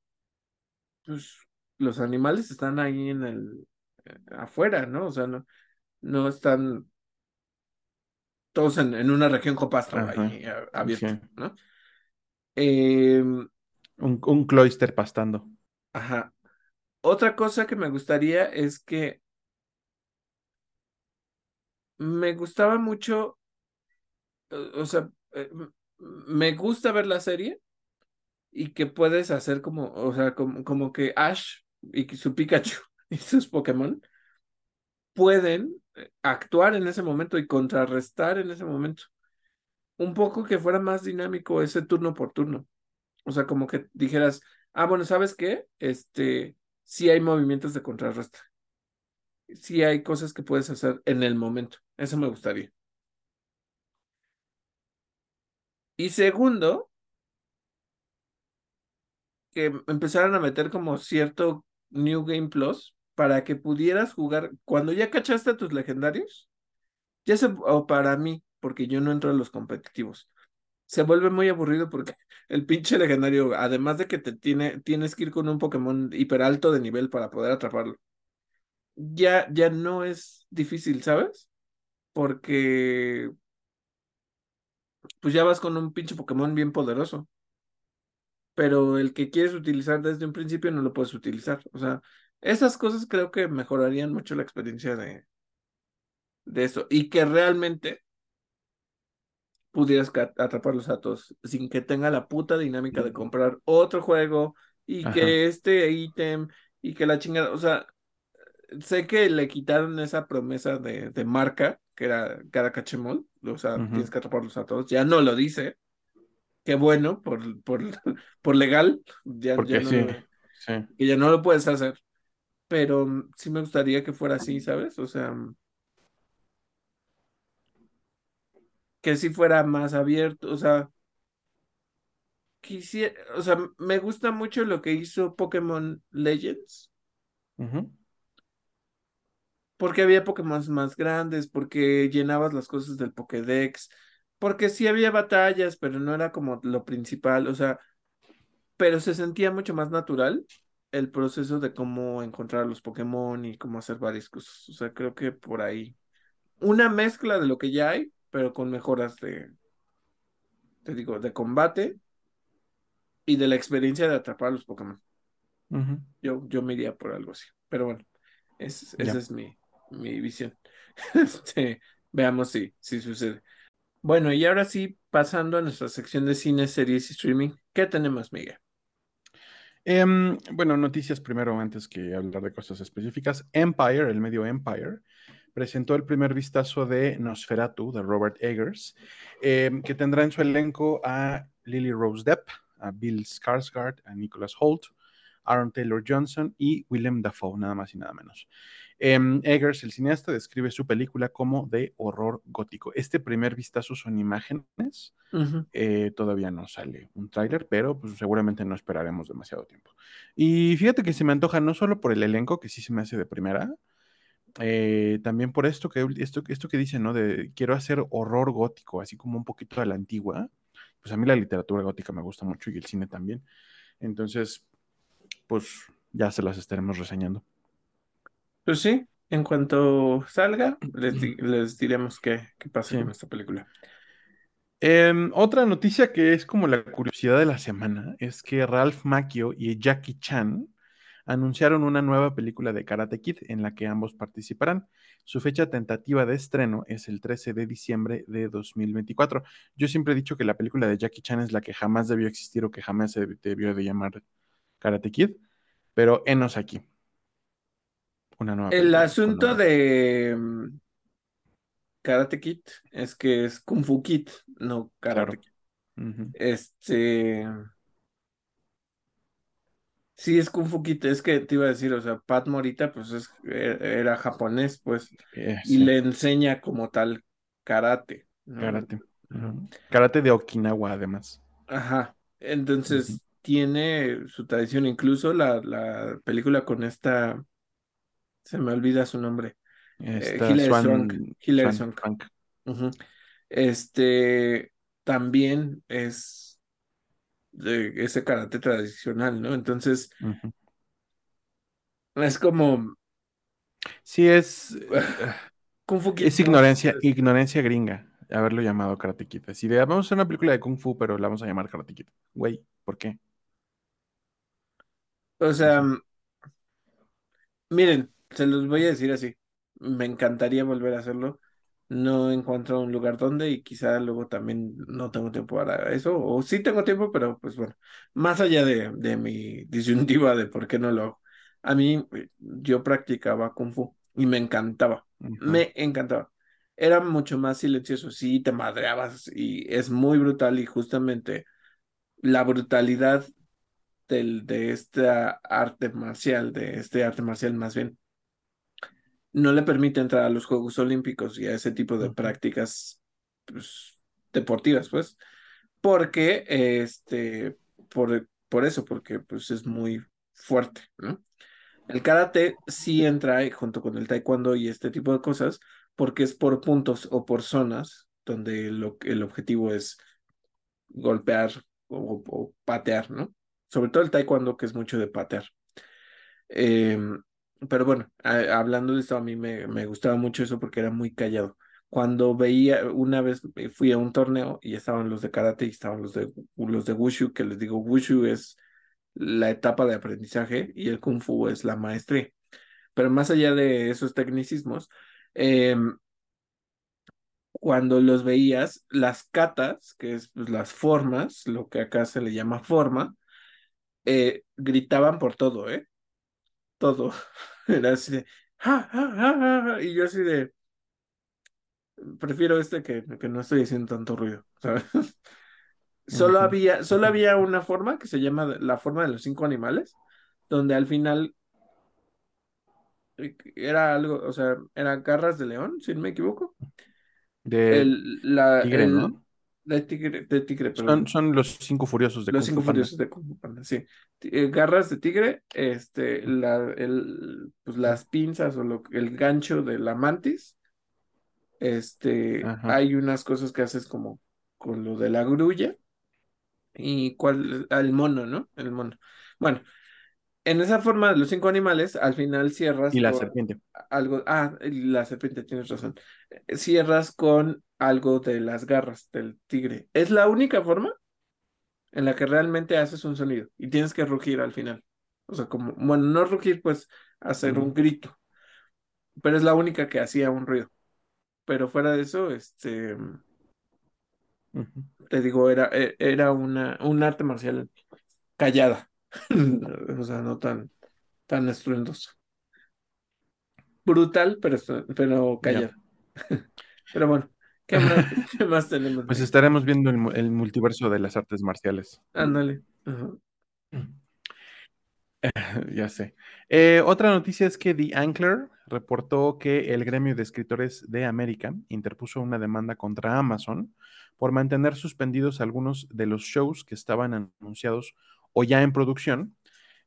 pues, los animales están ahí en el, eh, afuera, ¿no? O sea, no, no están todos en, en una región Ajá. ahí a- Sí. abierto, ¿no? Eh, Un, un cloister pastando. ajá. Otra cosa que me gustaría es que me gustaba mucho, eh, o sea, eh, me gusta ver la serie y que puedes hacer como, o sea, como, como que Ash y su Pikachu [laughs] y sus Pokémon pueden eh, actuar en ese momento y contrarrestar en ese momento. Un poco que fuera más dinámico ese turno por turno. O sea, como que dijeras, ah, bueno, ¿sabes qué? Este, sí hay movimientos de contrarresta. Sí hay cosas que puedes hacer en el momento. Eso me gustaría. Y segundo, que empezaran a meter como cierto New Game Plus para que pudieras jugar cuando ya cachaste a tus legendarios. Ya se, o para mí, porque yo no entro a los competitivos. Se vuelve muy aburrido porque [laughs] el pinche legendario, además de que te tiene, tienes que ir con un Pokémon hiper alto de nivel para poder atraparlo. Ya, ya no es difícil, ¿sabes? Porque pues ya vas con un pinche Pokémon bien poderoso. Pero el que quieres utilizar desde un principio no lo puedes utilizar. O sea, esas cosas creo que mejorarían mucho la experiencia de, de eso. Y que realmente pudieras atraparlos a todos sin que tenga la puta dinámica de comprar otro juego y que este ítem y que la chingada, o sea, sé que le quitaron esa promesa de, de marca que era cada cachemol, o sea, tienes que atraparlos a todos, ya no lo dice, qué bueno, por, por, [laughs] por legal, ya, ya no, que ya no lo puedes hacer, pero sí me gustaría que fuera así, ¿sabes? O sea, que si fuera más abierto, o sea, quisiera, o sea, me gusta mucho lo que hizo Pokémon Legends. Porque había Pokémon más grandes, porque llenabas las cosas del Pokédex, porque sí había batallas, pero no era como lo principal, o sea, pero se sentía mucho más natural el proceso de cómo encontrar los Pokémon y cómo hacer varias cosas. O sea, creo que por ahí. Una mezcla de lo que ya hay, pero con mejoras de, te digo, de combate y de la experiencia de atrapar a los Pokémon. yo, yo me iría por algo así. Pero bueno, esa es mi, mi visión. [laughs] Este, veamos si, si sucede. Bueno, y ahora sí, pasando a nuestra sección de cine, series y streaming, ¿qué tenemos, Miguel? Em, bueno, noticias primero antes que hablar de cosas específicas. Empire, el medio Empire, presentó el primer vistazo de Nosferatu de Robert Eggers, em, que tendrá en su elenco a Lily Rose Depp, a Bill Skarsgård, a Nicholas Holt, Aaron Taylor Johnson y Willem Dafoe, nada más y nada menos. Em, Eggers, el cineasta, describe su película como de horror gótico. Este primer vistazo son imágenes. Eh, todavía no sale un tráiler, pero pues, seguramente no esperaremos demasiado tiempo. Y fíjate que se me antoja no solo por el elenco, que sí se me hace de primera, eh, también por esto que, esto, esto que dice, ¿no? De quiero hacer horror gótico, así como un poquito a la antigua. Pues a mí la literatura gótica me gusta mucho y el cine también. Entonces, pues ya se las estaremos reseñando. Pues sí, en cuanto salga, les, diremos qué, qué pasa con esta película. Em, otra noticia que es como la curiosidad de la semana es que Ralph Macchio y Jackie Chan anunciaron una nueva película de Karate Kid en la que ambos participarán. Su fecha tentativa de estreno es el 13 de diciembre de 2024. Yo siempre he dicho que la película de Jackie Chan es la que jamás debió existir o que jamás se debió de llamar Karate Kid, pero enos aquí. El asunto de mm, Karate Kid es que es Kung Fu Kid, no Karate Kid. Este. Sí, es Kung Fu Kid, es que te iba a decir, o sea, Pat Morita, pues es, e, era japonés, pues, y le enseña como tal karate. Karate. Karate de Okinawa, además. Ajá. Entonces, tiene su tradición, incluso la, la película con esta se me olvida su nombre. Eh, Hilary Swank. Este también es de ese karate tradicional, ¿no? Entonces, es como. Sí, es. Kung Fu es ignorancia, ignorancia gringa haberlo llamado Karate Kid. Si vamos a hacer una película de Kung Fu, pero la vamos a llamar Karate Kid. Güey, ¿por qué? O sea, miren, se los voy a decir así. Me encantaría volver a hacerlo. No encuentro un lugar donde y quizá luego también no tengo tiempo para eso. O sí tengo tiempo, pero pues bueno, más allá de, de mi [laughs] disyuntiva de por qué no lo hago. A mí yo practicaba kung fu y me encantaba. Me encantaba. Era mucho más silencioso. Sí, te madreabas y es muy brutal y justamente la brutalidad del, de esta arte marcial, de este arte marcial más bien, no le permite entrar a los Juegos Olímpicos y a ese tipo de prácticas pues, deportivas, pues, porque, este, por, por eso, porque pues es muy fuerte, ¿no? El karate sí entra junto con el taekwondo y este tipo de cosas, porque es por puntos o por zonas donde lo, el objetivo es golpear o, patear, ¿no? Sobre todo el taekwondo, que es mucho de patear. Em, pero bueno, hablando de esto, a mí me, me gustaba mucho eso porque era muy callado. Cuando veía, una vez fui a un torneo y estaban los de karate y estaban los de, los de wushu, que les digo, wushu es la etapa de aprendizaje y el kung fu es la maestría. Pero más allá de esos tecnicismos, em, cuando los veías, las katas, que es pues, las formas, lo que acá se le llama forma, eh, gritaban por todo, ¿eh? Todo. [laughs] Era así de, y yo así de, prefiero este que, que no estoy haciendo tanto ruido, [laughs] ¿sabes? Solo había, solo había una forma que se llama la forma de los cinco animales, donde al final eh, era algo, o sea, eran garras de león, si no me equivoco. De la, tigre, ¿no? De tigre, de tigre, Son, son los cinco furiosos de Los cinco furiosos de Kung Fu Panda, sí. Eh, garras de tigre, este, la, el, pues las pinzas o lo, el gancho de la mantis. Este, hay unas cosas que haces como con lo de la grulla y cuál, al mono, ¿no? El mono. Bueno, en esa forma de los cinco animales, al final cierras. Y la serpiente. Algo, ah, la serpiente, tienes razón. Cierras con algo de las garras del tigre. Es la única forma en la que realmente haces un sonido y tienes que rugir al final. O sea, como, bueno, no rugir, pues hacer un grito. Pero es la única que hacía un ruido. Pero fuera de eso, este te digo, era, e, era una, un arte marcial callada, [laughs] o sea, no tan, tan estruendoso. Brutal, pero, pero callada. [laughs] pero bueno, [laughs] ¿qué más, tenemos? Pues estaremos viendo el, multiverso de las artes marciales. Ándale. [laughs] ya sé. Eh, otra noticia es que The Ankler reportó que el gremio de escritores de América interpuso una demanda contra Amazon por mantener suspendidos algunos de los shows que estaban anunciados o ya en producción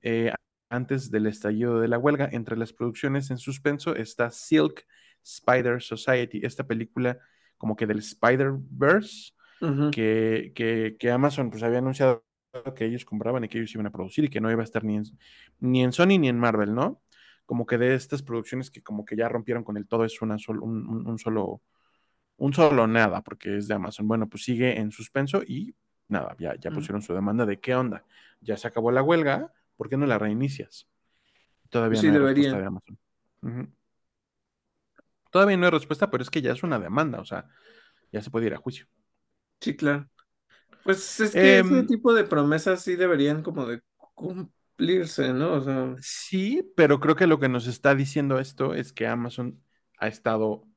eh, antes del estallido de la huelga. Entre las producciones en suspenso está Silk Spider Society, esta película como que del Spider-Verse que, que, Amazon pues había anunciado que ellos compraban y que ellos iban a producir y que no iba a estar ni en, ni en Sony ni en Marvel, ¿no? Como que de estas producciones que como que ya rompieron con el todo es una un, solo un solo nada, porque es de Amazon. Bueno, pues sigue en suspenso y nada, ya, ya pusieron su demanda de qué onda. Ya se acabó la huelga, ¿por qué no la reinicias? Todavía sí, no hay respuesta de Amazon. Todavía no hay respuesta, pero es que ya es una demanda, o sea, ya se puede ir a juicio. Sí, claro. Pues es que ese em, tipo de promesas sí deberían como de cumplirse, ¿no? O sea... Sí, pero creo que lo que nos está diciendo esto es que Amazon ha estado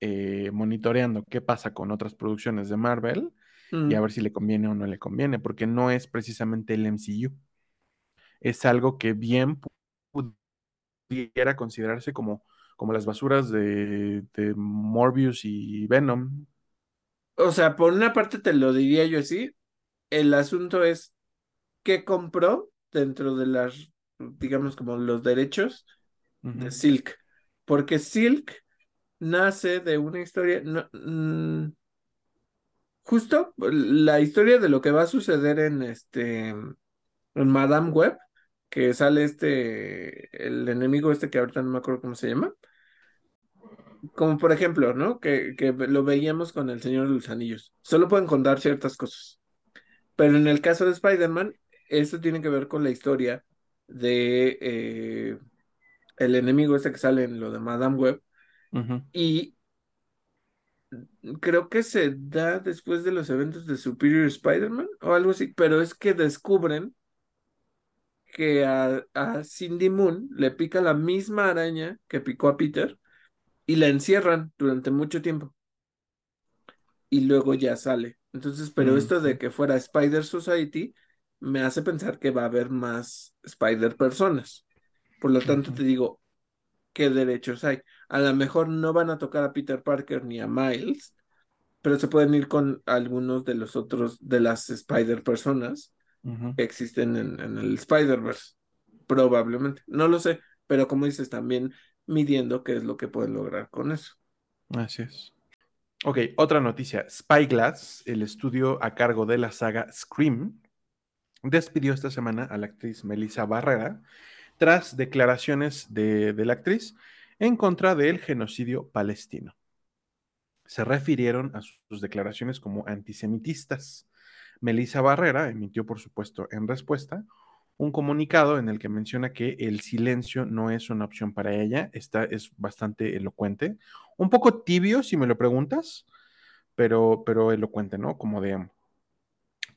eh, monitoreando qué pasa con otras producciones de Marvel y a mm. ver si le conviene o no le conviene, porque no es precisamente el MCU. Es algo que bien pudiera considerarse como, como las basuras de, Morbius y Venom. O sea, por una parte te lo diría yo así. El asunto es qué compró dentro de las, digamos, como los derechos de Silk. Porque Silk nace de una historia, mm, justo la historia de lo que va a suceder en este, en Madame Web, que sale este, el enemigo este que ahorita no me acuerdo cómo se llama. Como por ejemplo, ¿no? Que, que lo veíamos con el Señor de los Anillos. Solo pueden contar ciertas cosas. Pero en el caso de Spider-Man, esto tiene que ver con la historia de eh, el enemigo este que sale en lo de Madame Web, y creo que se da después de los eventos de Superior Spider-Man o algo así, pero es que descubren que a, Cindy Moon le pica la misma araña que picó a Peter y la encierran durante mucho tiempo. Y luego ya sale. Entonces, pero esto de que fuera Spider Society me hace pensar que va a haber más Spider personas. Por lo tanto, te digo, ¿qué derechos hay? a lo mejor no van a tocar a Peter Parker ni a Miles, pero se pueden ir con algunos de los otros, de las Spider personas que existen en, en el Spider-Verse, probablemente, no lo sé, pero como dices, también midiendo qué es lo que pueden lograr con eso. Así es. Ok, otra noticia. Spyglass, el estudio a cargo de la saga Scream, despidió esta semana a la actriz Melissa Barrera tras declaraciones de, la actriz en contra del genocidio palestino. Se refirieron a sus declaraciones como antisemitistas. Melissa Barrera emitió, por supuesto, en respuesta, un comunicado en el que menciona que el silencio no es una opción para ella. Esta es bastante elocuente, un poco tibio, si me lo preguntas, pero, pero elocuente, ¿no? Como de,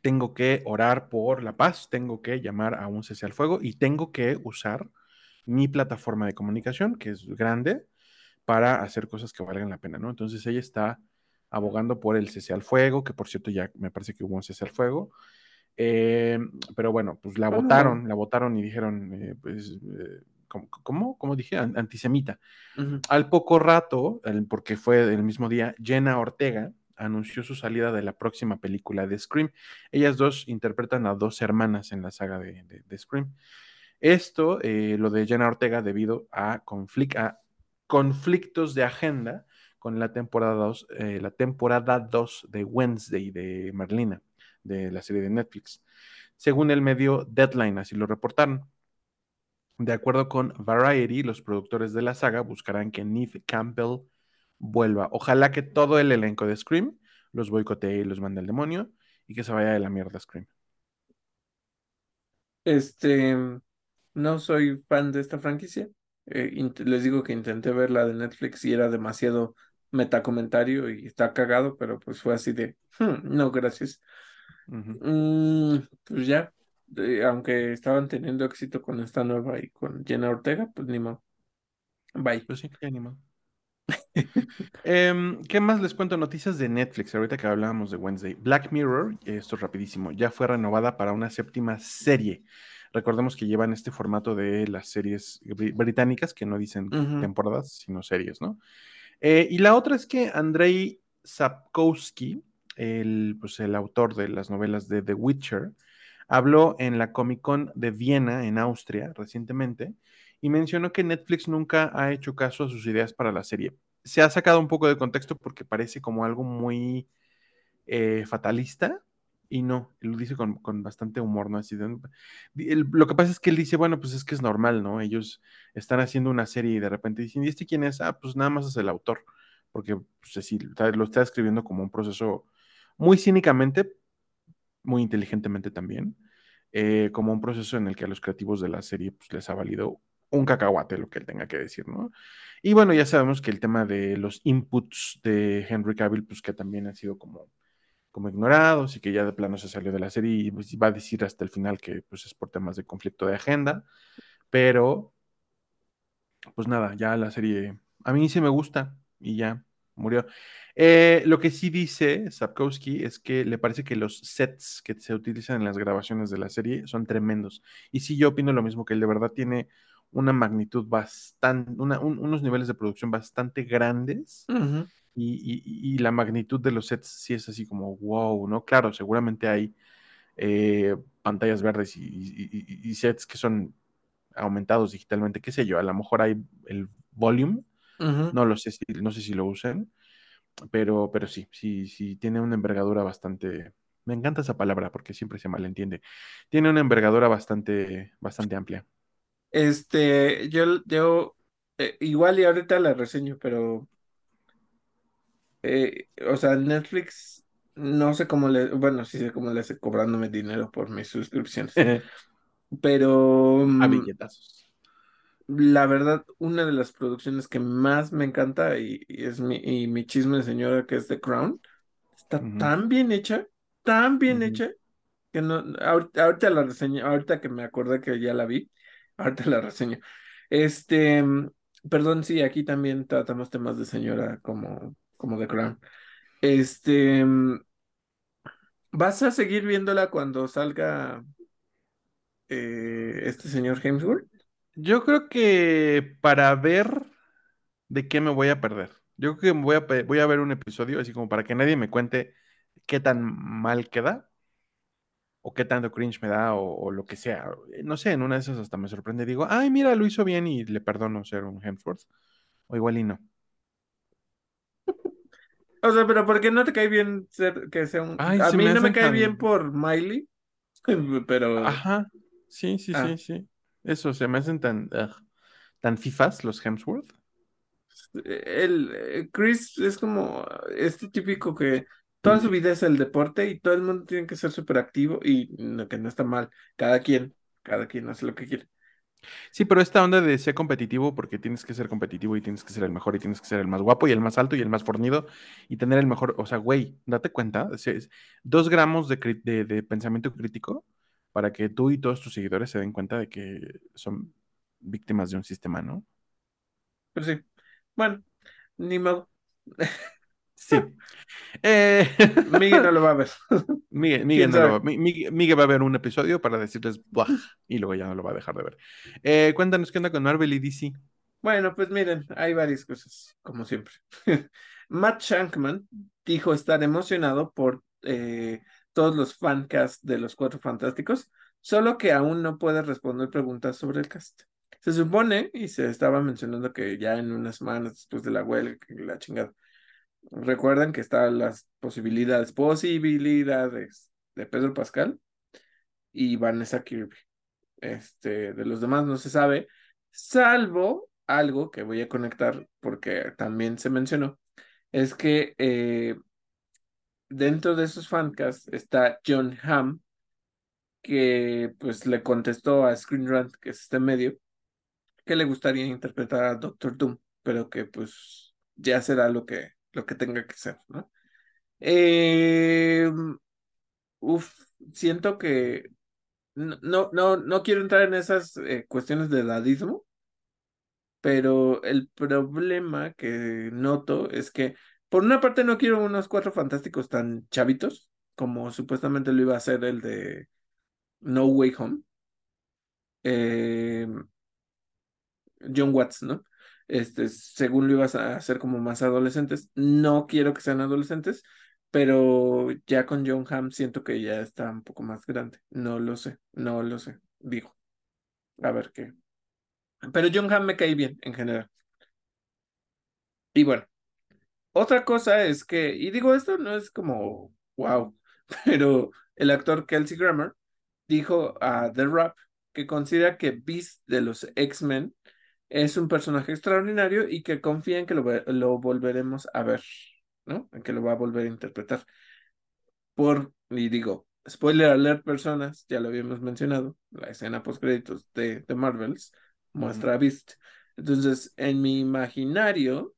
tengo que orar por la paz, tengo que llamar a un cese al fuego y tengo que usar mi plataforma de comunicación, que es grande, para hacer cosas que valgan la pena, ¿no? Entonces ella está abogando por el cese al fuego, que por cierto ya me parece que hubo un cese al fuego. Eh, pero bueno, pues la votaron, la votaron y dijeron, eh, pues, eh, ¿cómo, ¿cómo, dije? Antisemita. Al poco rato, porque fue el mismo día, Jenna Ortega, anunció su salida de la próxima película de Scream. Ellas dos interpretan a dos hermanas en la saga de, Scream. Esto, lo de Jenna Ortega, debido a, conflictos de agenda con la temporada 2 eh, la temporada 2 de Wednesday de Merlina, de la serie de Netflix. Según el medio Deadline, así lo reportaron. De acuerdo con Variety, los productores de la saga buscarán que Neve Campbell vuelva. Ojalá que todo el elenco de Scream los boicotee y los mande al demonio y que se vaya de la mierda Scream. Este, no soy fan de esta franquicia. Eh, les digo que intenté ver la de Netflix y era demasiado metacomentario y está cagado, pero pues fue así de, hmm, no, gracias. Mm, pues ya, aunque estaban teniendo éxito con esta nueva y con Jenna Ortega, pues ni modo. Bye. Pues sí, qué animado. [laughs] Em, ¿Qué más les cuento? Noticias de Netflix, ahorita que hablábamos de Wednesday. Black Mirror, esto es rapidísimo, ya fue renovada para una séptima serie. Recordemos que llevan este formato de las series británicas que no dicen temporadas, sino series, ¿no? Eh, y la otra es que Andrei Sapkowski, el, pues el autor de las novelas de The Witcher, habló en la Comic Con de Viena, en Austria, recientemente, y mencionó que Netflix nunca ha hecho caso a sus ideas para la serie. Se ha sacado un poco de contexto porque parece como algo muy eh, fatalista y no, lo dice con, bastante humor, ¿no? Así lo que pasa es que él dice, bueno, pues es que es normal, ¿no? Ellos están haciendo una serie y de repente dicen, ¿y este quién es? Ah, pues nada más es el autor, porque pues, lo está escribiendo como un proceso muy cínicamente, muy inteligentemente también, eh, como un proceso en el que a los creativos de la serie pues, les ha valido un cacahuate lo que él tenga que decir, ¿no? Y bueno, ya sabemos que el tema de los inputs de Henry Cavill, pues que también han sido como, como ignorados y que ya de plano se salió de la serie y pues, va a decir hasta el final que pues es por temas de conflicto de agenda, pero pues nada, ya la serie a mí sí me gusta y ya murió. Eh, lo que sí dice Sapkowski es que le parece que los sets que se utilizan en las grabaciones de la serie son tremendos. Y sí, yo opino lo mismo, que él de verdad tiene una magnitud bastante, unos niveles de producción bastante grandes y, la magnitud de los sets sí es así como wow, ¿no? Claro, seguramente hay eh, pantallas verdes y, sets que son aumentados digitalmente, qué sé yo, a lo mejor hay el volume, no lo sé si, no sé si lo usan, pero, pero sí, sí, sí tiene una envergadura bastante, me encanta esa palabra porque siempre se malentiende, tiene una envergadura bastante, bastante amplia. Este, yo, yo, eh, igual y ahorita la reseño, pero, eh, o sea, Netflix, no sé cómo le, bueno, sí sé cómo le hace cobrándome dinero por mis suscripciones, [laughs] pero... A mm, billetazos. La verdad, una de las producciones que más me encanta y, es mi, y mi chisme de señora que es The Crown, está tan bien hecha, tan bien hecha, que no, ahorita, ahorita la reseño, ahorita que me acordé que ya la vi, [laughs] Ahorita la reseño. Este, perdón, sí, aquí también tratamos temas de señora como, como The Crown. Este, ¿vas a seguir viéndola cuando salga eh, este señor Hemsworth? Yo creo que para ver de qué me voy a perder. Yo creo que voy a, voy a ver un episodio así como para que nadie me cuente qué tan mal queda o qué tanto cringe me da o, lo que sea. No sé, en una de esas hasta me sorprende. Digo, ay, mira, lo hizo bien y le perdono ser un Hemsworth. O igual y no. O sea, pero ¿por qué no te cae bien ser que sea un... a mí no me cae bien por Miley, [laughs] pero... Ajá, sí, sí, ah. sí, sí. Eso, se me hacen tan, tan fifas los Hemsworth. El, eh, Chris es como este típico que toda su vida es el deporte y todo el mundo tiene que ser súper activo y que no está mal. Cada quien, cada quien hace lo que quiere. Sí, pero esta onda de ser competitivo, porque tienes que ser competitivo y tienes que ser el mejor y tienes que ser el más guapo y el más alto y el más fornido y tener el mejor, o sea, güey, date cuenta, dos gramos de, de, pensamiento crítico para que tú y todos tus seguidores se den cuenta de que son víctimas de un sistema, ¿no? Pero sí, bueno, ni modo. [laughs] Sí. Eh... [laughs] Miguel no lo va a ver. [laughs] Miguel, va, a ver un episodio para decirles Buah", y luego ya no lo va a dejar de ver. Eh, cuéntanos qué onda con Marvel y DC. Bueno, pues miren, hay varias cosas, como siempre. Matt Shankman dijo estar emocionado por eh, todos los fancasts de los Cuatro Fantásticos, solo que aún no puede responder preguntas sobre el cast. Se supone, y se estaba mencionando que ya en unas semanas después de la huelga, la chingada, recuerdan que están las posibilidades, posibilidades de Pedro Pascal y Vanessa Kirby. Este, de los demás no se sabe, salvo algo que voy a conectar porque también se mencionó, es que eh, dentro de esos fancasts está John Hamm, que pues le contestó a Screen Rant, que es este medio, que le gustaría interpretar a Doctor Doom, pero que pues ya será lo que lo que tenga que ser, ¿no? Eh, uf, siento que no, no, no quiero entrar en esas eh, cuestiones de dadismo, pero el problema que noto es que, por una parte, no quiero unos cuatro fantásticos tan chavitos como supuestamente lo iba a hacer el de No Way Home. Eh, John Watts, ¿no? este, según lo ibas a hacer como más adolescentes. No quiero que sean adolescentes, pero ya con John Hamm siento que ya está un poco más grande. No lo sé, no lo sé, digo. A ver qué. Pero John Hamm me cae bien en general. Y bueno, otra cosa es que, y digo, esto no es como wow, [laughs] pero el actor Kelsey Grammer dijo a The Rap que considera que Beast de los X-Men es un personaje extraordinario y que confía en que lo, lo, volveremos a ver, ¿no? En que lo va a volver a interpretar. Por, y digo, spoiler alert, personas, ya lo habíamos mencionado, la escena post créditos de, de Marvels muestra a Beast. Entonces, en mi imaginario,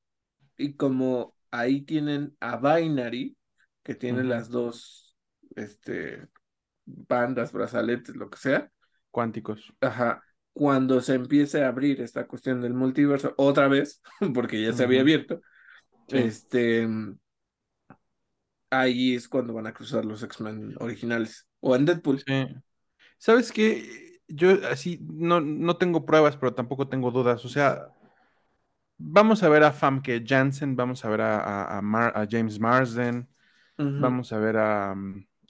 y como ahí tienen a Binary, que tiene las dos este, bandas, brazaletes, lo que sea. Cuánticos. Ajá cuando se empiece a abrir esta cuestión del multiverso otra vez, [laughs] porque ya se había abierto, este, ahí es cuando van a cruzar los X-Men originales o en Deadpool. ¿Sabes qué? Yo así no, no tengo pruebas, pero tampoco tengo dudas. O sea, vamos a ver a Famke Janssen, vamos a ver a, a, James Marsden, vamos a ver a,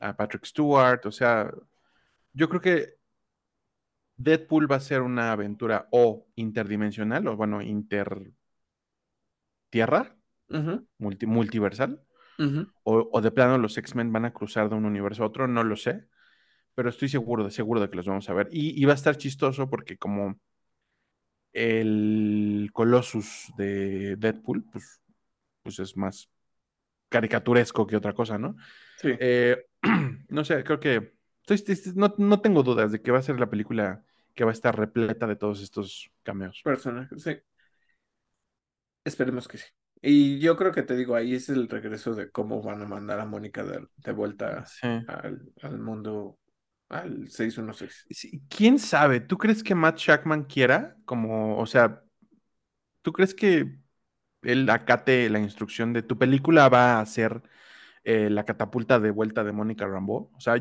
a Patrick Stewart. O sea, yo creo que Deadpool va a ser una aventura o interdimensional, o bueno, inter tierra, multiversal, o, de plano los X-Men van a cruzar de un universo a otro, no lo sé, pero estoy seguro, seguro de que los vamos a ver. Y, va a estar chistoso porque como el Colossus de Deadpool, pues, pues es más caricaturesco que otra cosa, ¿no? Sí. Eh, [clears throat] no sé, creo que no, no, tengo dudas de que va a ser la película que va a estar repleta de todos estos cameos. Personajes, sí. Esperemos que sí. Y yo creo que te digo, ahí es el regreso de cómo van a mandar a Mónica de, vuelta al, mundo, al 616. ¿Quién sabe? ¿Tú crees que Matt Shackman quiera? Como, o sea, ¿tú crees que él acate la instrucción de tu película va a ser eh, la catapulta de vuelta de Mónica Rambeau? O sea,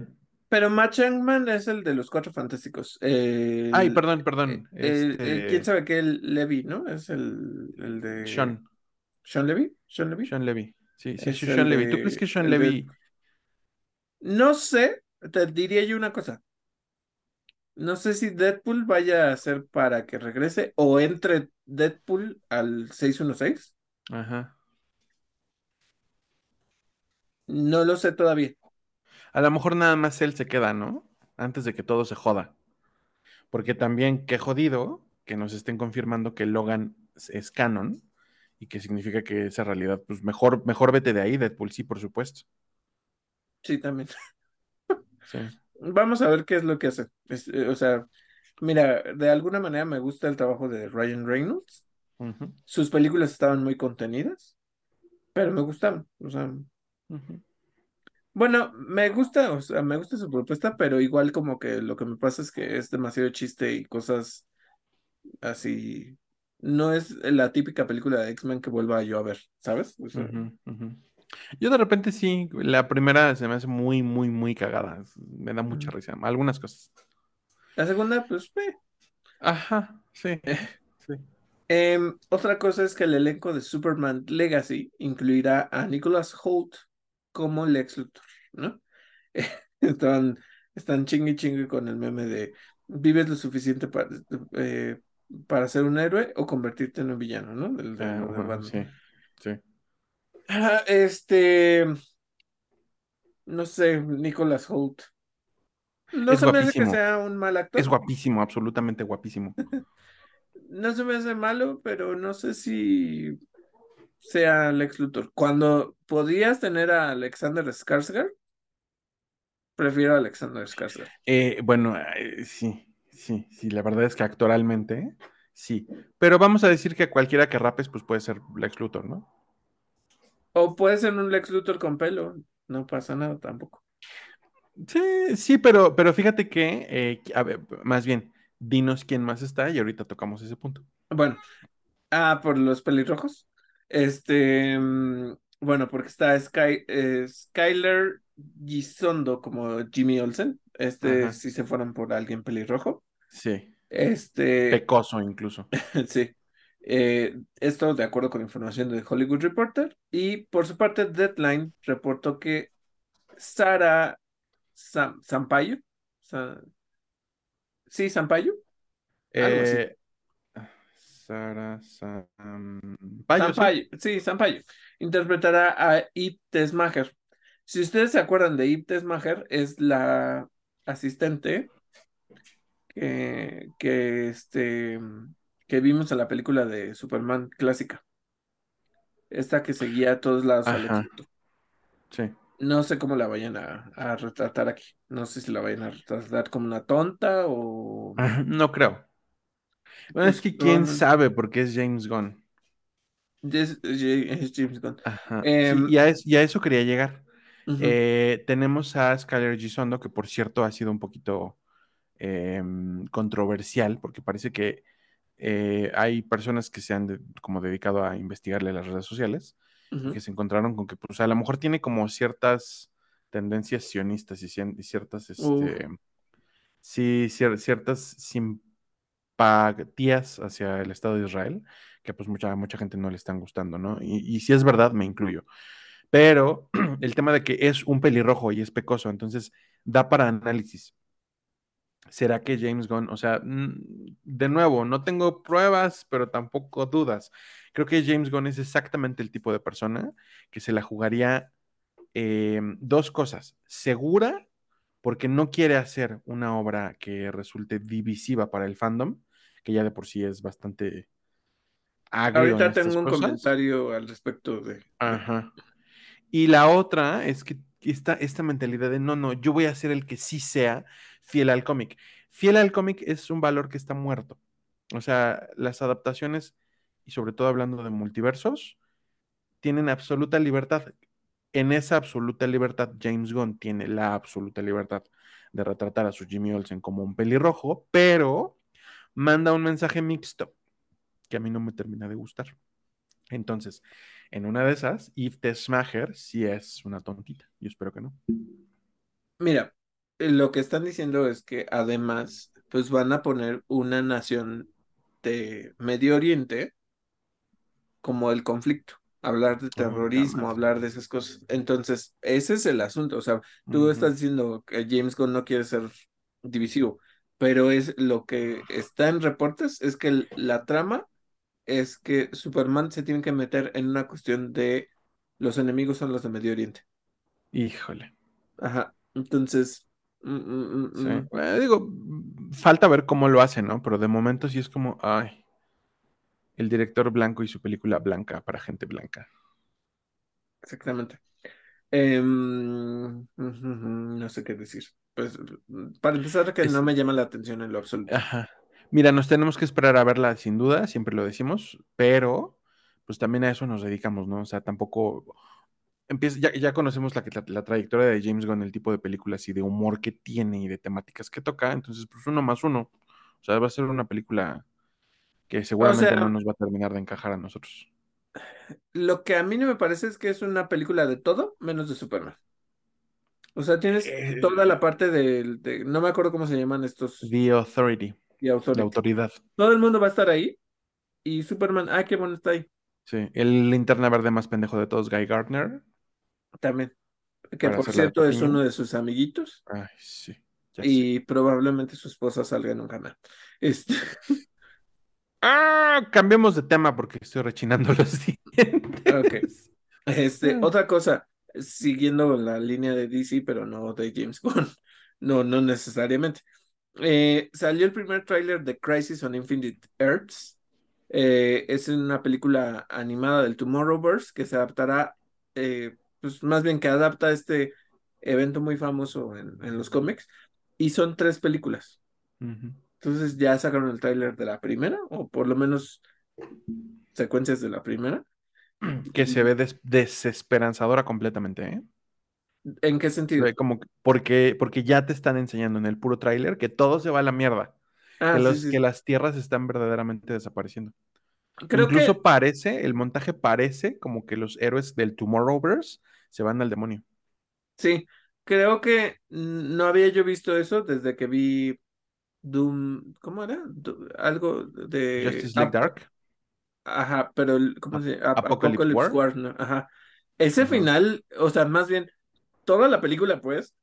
pero Matt Shankman es el de los Cuatro Fantásticos. Ay, perdón, perdón. Este ¿Quién sabe qué? El Levi, ¿no? Es el, el de... Sean. ¿Sean Levy? ¿Sean Levy? Sean Levy. Sí, sí, es Sean Levy. ¿Tú crees que Sean Levy? No sé, te diría yo una cosa. No sé si Deadpool vaya a ser para que regrese o entre Deadpool al 616. Ajá. No lo sé todavía. A lo mejor nada más él se queda, ¿no? Antes de que todo se joda. Porque también, qué jodido que nos estén confirmando que Logan es canon y que significa que esa realidad, pues mejor, mejor vete de ahí, Deadpool, sí, por supuesto. Sí, también. [laughs] Sí. Vamos a ver qué es lo que hace. Eh, o sea, mira, de alguna manera me gusta el trabajo de Ryan Reynolds. Sus películas estaban muy contenidas, pero me gustaban. O sea, bueno, me gusta, o sea, me gusta su propuesta, pero igual como que lo que me pasa es que es demasiado chiste y cosas así. No es la típica película de X-Men que vuelva yo a ver, ¿sabes? Yo de repente sí, la primera se me hace muy, muy, muy cagada. Me da mucha risa. Algunas cosas. La segunda, pues, eh. Ajá, sí. sí. Em, otra cosa es que el elenco de Superman Legacy incluirá a Nicholas Holt como Lex Luthor, ¿no? [laughs] están, están chingue chingue con el meme de vives lo suficiente para, eh, para ser un héroe o convertirte en un villano, ¿no? Del, ah, sí, sí. Este, no sé, Nicholas Holt. No se me hace que sea un mal actor. Es guapísimo, absolutamente guapísimo. [laughs] no se me hace malo, pero no sé si sea Lex Luthor. Cuando podías tener a Alexander Skarsgård, prefiero a Alexander Skarsgård. Eh, bueno, eh, sí, sí, sí, la verdad es que actualmente sí. Pero vamos a decir que cualquiera que rapes, pues puede ser Lex Luthor, ¿no? O puede ser un Lex Luthor con pelo, no pasa nada tampoco. Sí, sí, pero, pero fíjate que, eh, a ver, más bien, dinos quién más está y ahorita tocamos ese punto. Bueno, ah, por los pelirrojos. Este, mm, bueno, porque está Sky, eh, Skyler Gisondo como Jimmy Olsen. Este, si se fueron por alguien pelirrojo. Sí. Este. Pecoso incluso. [laughs] sí. Eh, esto de acuerdo con información de Hollywood Reporter. Y por su parte, Deadline reportó que Sara Sampaio. sí, Sampaio. Algo así. Eh, Sara Sampaio. ¿sí? Sampaio. Interpretará a Ip Tesmacher. Si ustedes se acuerdan de Ip Tesmacher, es la asistente que, que, este, que vimos en la película de Superman clásica. Esta que seguía a todos lados al Sí. No sé cómo la vayan a, retratar aquí. No sé si la vayan a retratar como una tonta o. [laughs] no creo. Bueno, es que quién sabe por qué es James Gunn. Es, James Gunn. Ajá. Em, y, a eso, quería llegar. Eh, tenemos a Skyler Gisondo, que por cierto ha sido un poquito em, controversial, porque parece que eh, hay personas que se han como dedicado a investigarle las redes sociales, que se encontraron con que pues a lo mejor tiene como ciertas tendencias sionistas y, ciertas, este, sí, ciertas simpatías hacia el Estado de Israel, que pues mucha, mucha gente no le están gustando, ¿no? Y, y si es verdad, me incluyo. Pero [clears throat] el tema de que es un pelirrojo y es pecoso, entonces da para análisis. ¿Será que James Gunn, o sea, de nuevo, no tengo pruebas, pero tampoco dudas. Creo que James Gunn es exactamente el tipo de persona que se la jugaría em, dos cosas. Segura, porque no quiere hacer una obra que resulte divisiva para el fandom, que ya de por sí es bastante agrio. Ahorita tengo un comentario al respecto de. Ajá. Y la otra es que esta, esta mentalidad de no, no, yo voy a ser el que sí sea fiel al cómic. Fiel al cómic es un valor que está muerto. O sea, las adaptaciones, y sobre todo hablando de multiversos, tienen absoluta libertad. En esa absoluta libertad, James Gunn tiene la absoluta libertad de retratar a su Jimmy Olsen como un pelirrojo, pero manda un mensaje mixto que a mí no me termina de gustar. Entonces, en una de esas, Yves Tesmacher sí es una tontita. Yo espero que no. Mira, lo que están diciendo es que además, pues van a poner una nación de Medio Oriente como el conflicto. hablar de terrorismo, hablar de esas cosas. Entonces, ese es el asunto. O sea, tú estás diciendo que James Gunn no quiere ser divisivo, pero es lo que está en reportes es que la trama es que Superman se tiene que meter en una cuestión de los enemigos son los de Medio Oriente. Híjole. Ajá. Entonces, mm, mm, mm, sí. digo, falta ver cómo lo hace, ¿no? Pero de momento sí es como, ay, el director blanco y su película blanca para gente blanca. Exactamente. Em, no sé qué decir. Pues para empezar, que no me llama la atención en lo absoluto. Ajá. Mira, nos tenemos que esperar a verla sin duda, siempre lo decimos, pero pues también a eso nos dedicamos, ¿no? O sea, tampoco empieza, ya, ya conocemos la, la, trayectoria de James Gunn, el tipo de películas y de humor que tiene y de temáticas que toca, entonces pues uno más uno. O sea, va a ser una película que seguramente no nos va a terminar de encajar a nosotros. Lo que a mí no me parece es que es una película de todo menos de Superman. O sea, tienes eh, toda la parte de, no me acuerdo cómo se llaman estos. The Authority. The Authority. La autoridad. Todo el mundo va a estar ahí y Superman, ah, qué bueno está ahí. Sí, el linterna verde más pendejo de todos, Guy Gardner. También. Que por cierto es uno de sus amiguitos. Ay, sí. Y probablemente su esposa salga en un canal. Este. [laughs] Ah, cambiemos de tema porque estoy rechinando los [laughs] dientes. Ok. Este, ah. otra cosa, siguiendo la línea de DC, pero no de James Bond. [laughs] No, no necesariamente. Eh, salió el primer tráiler de Crisis on Infinite Earths. Eh, es una película animada del Tomorrowverse que se adaptará, eh, pues más bien que adapta este evento muy famoso en, en los cómics. Y son tres películas. Entonces ya sacaron el tráiler de la primera, o por lo menos secuencias de la primera. [clears throat] Que se ve desesperanzadora completamente, ¿eh? ¿En qué sentido? como porque, porque ya te están enseñando en el puro tráiler que todo se va a la mierda. Ah, que, que las tierras están verdaderamente desapareciendo. Creo Incluso parece, el montaje parece como que los héroes del Tomorrowverse se van al demonio. Sí, creo que no había yo visto eso desde que vi Doom, ¿cómo era? algo de... Justice League Dark. Ajá, pero ¿cómo se llama? Apocalypse, War. Ajá. Ese final, o sea, más bien, toda la película, pues,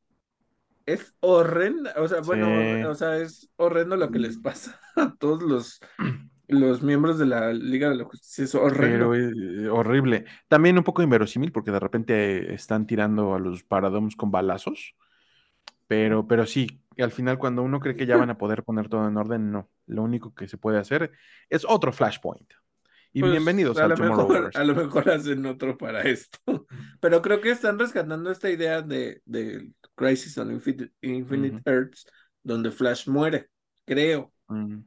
es horrenda. O sea, bueno, o sea, es horrendo lo que les pasa [laughs] a todos los, [clears throat] los miembros de la Liga de la Justicia. Es horrendo. Pero eh, horrible. También un poco inverosímil porque de repente están tirando a los Paradoms con balazos. Pero, pero sí, al final cuando uno cree que ya van a poder poner todo en orden, no. Lo único que se puede hacer es otro Flashpoint. Y pues, bienvenidos a lo mejor, A lo mejor hacen otro para esto. [laughs] Pero creo que están rescatando esta idea de, de Crisis on Infinite, Earths, donde Flash muere, creo.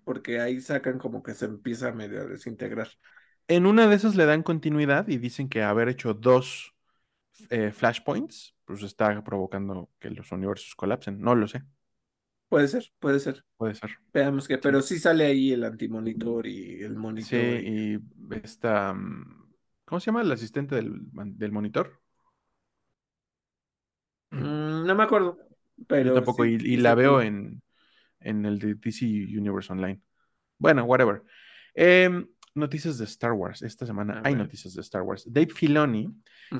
Porque ahí sacan como que se empieza a medio desintegrar. En una de esas le dan continuidad y dicen que haber hecho dos eh, flashpoints, pues está provocando que los universos colapsen. No lo sé. Puede ser, puede ser. Puede ser. Veamos que, pero sí, sale ahí el antimonitor y el monitor. Sí, y, esta. Mm, ¿Cómo se llama el asistente del, del monitor? Mm, no me acuerdo. Pero tampoco, y, la veo en, en el de DC Universe Online. Bueno, whatever. Eh, noticias de Star Wars. Esta semana hay noticias de Star Wars. Dave Filoni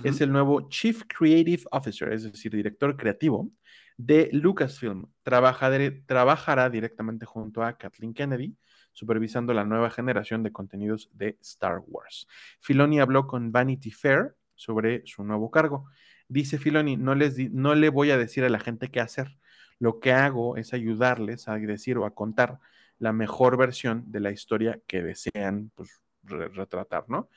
es el nuevo Chief Creative Officer, es decir, director creativo de Lucasfilm. trabajará directamente junto a Kathleen Kennedy, supervisando la nueva generación de contenidos de Star Wars. Filoni habló con Vanity Fair sobre su nuevo cargo. Dice Filoni, no, les no le voy a decir a la gente qué hacer. Lo que hago es ayudarles a decir o a contar la mejor versión de la historia que desean pues, retratar, ¿no?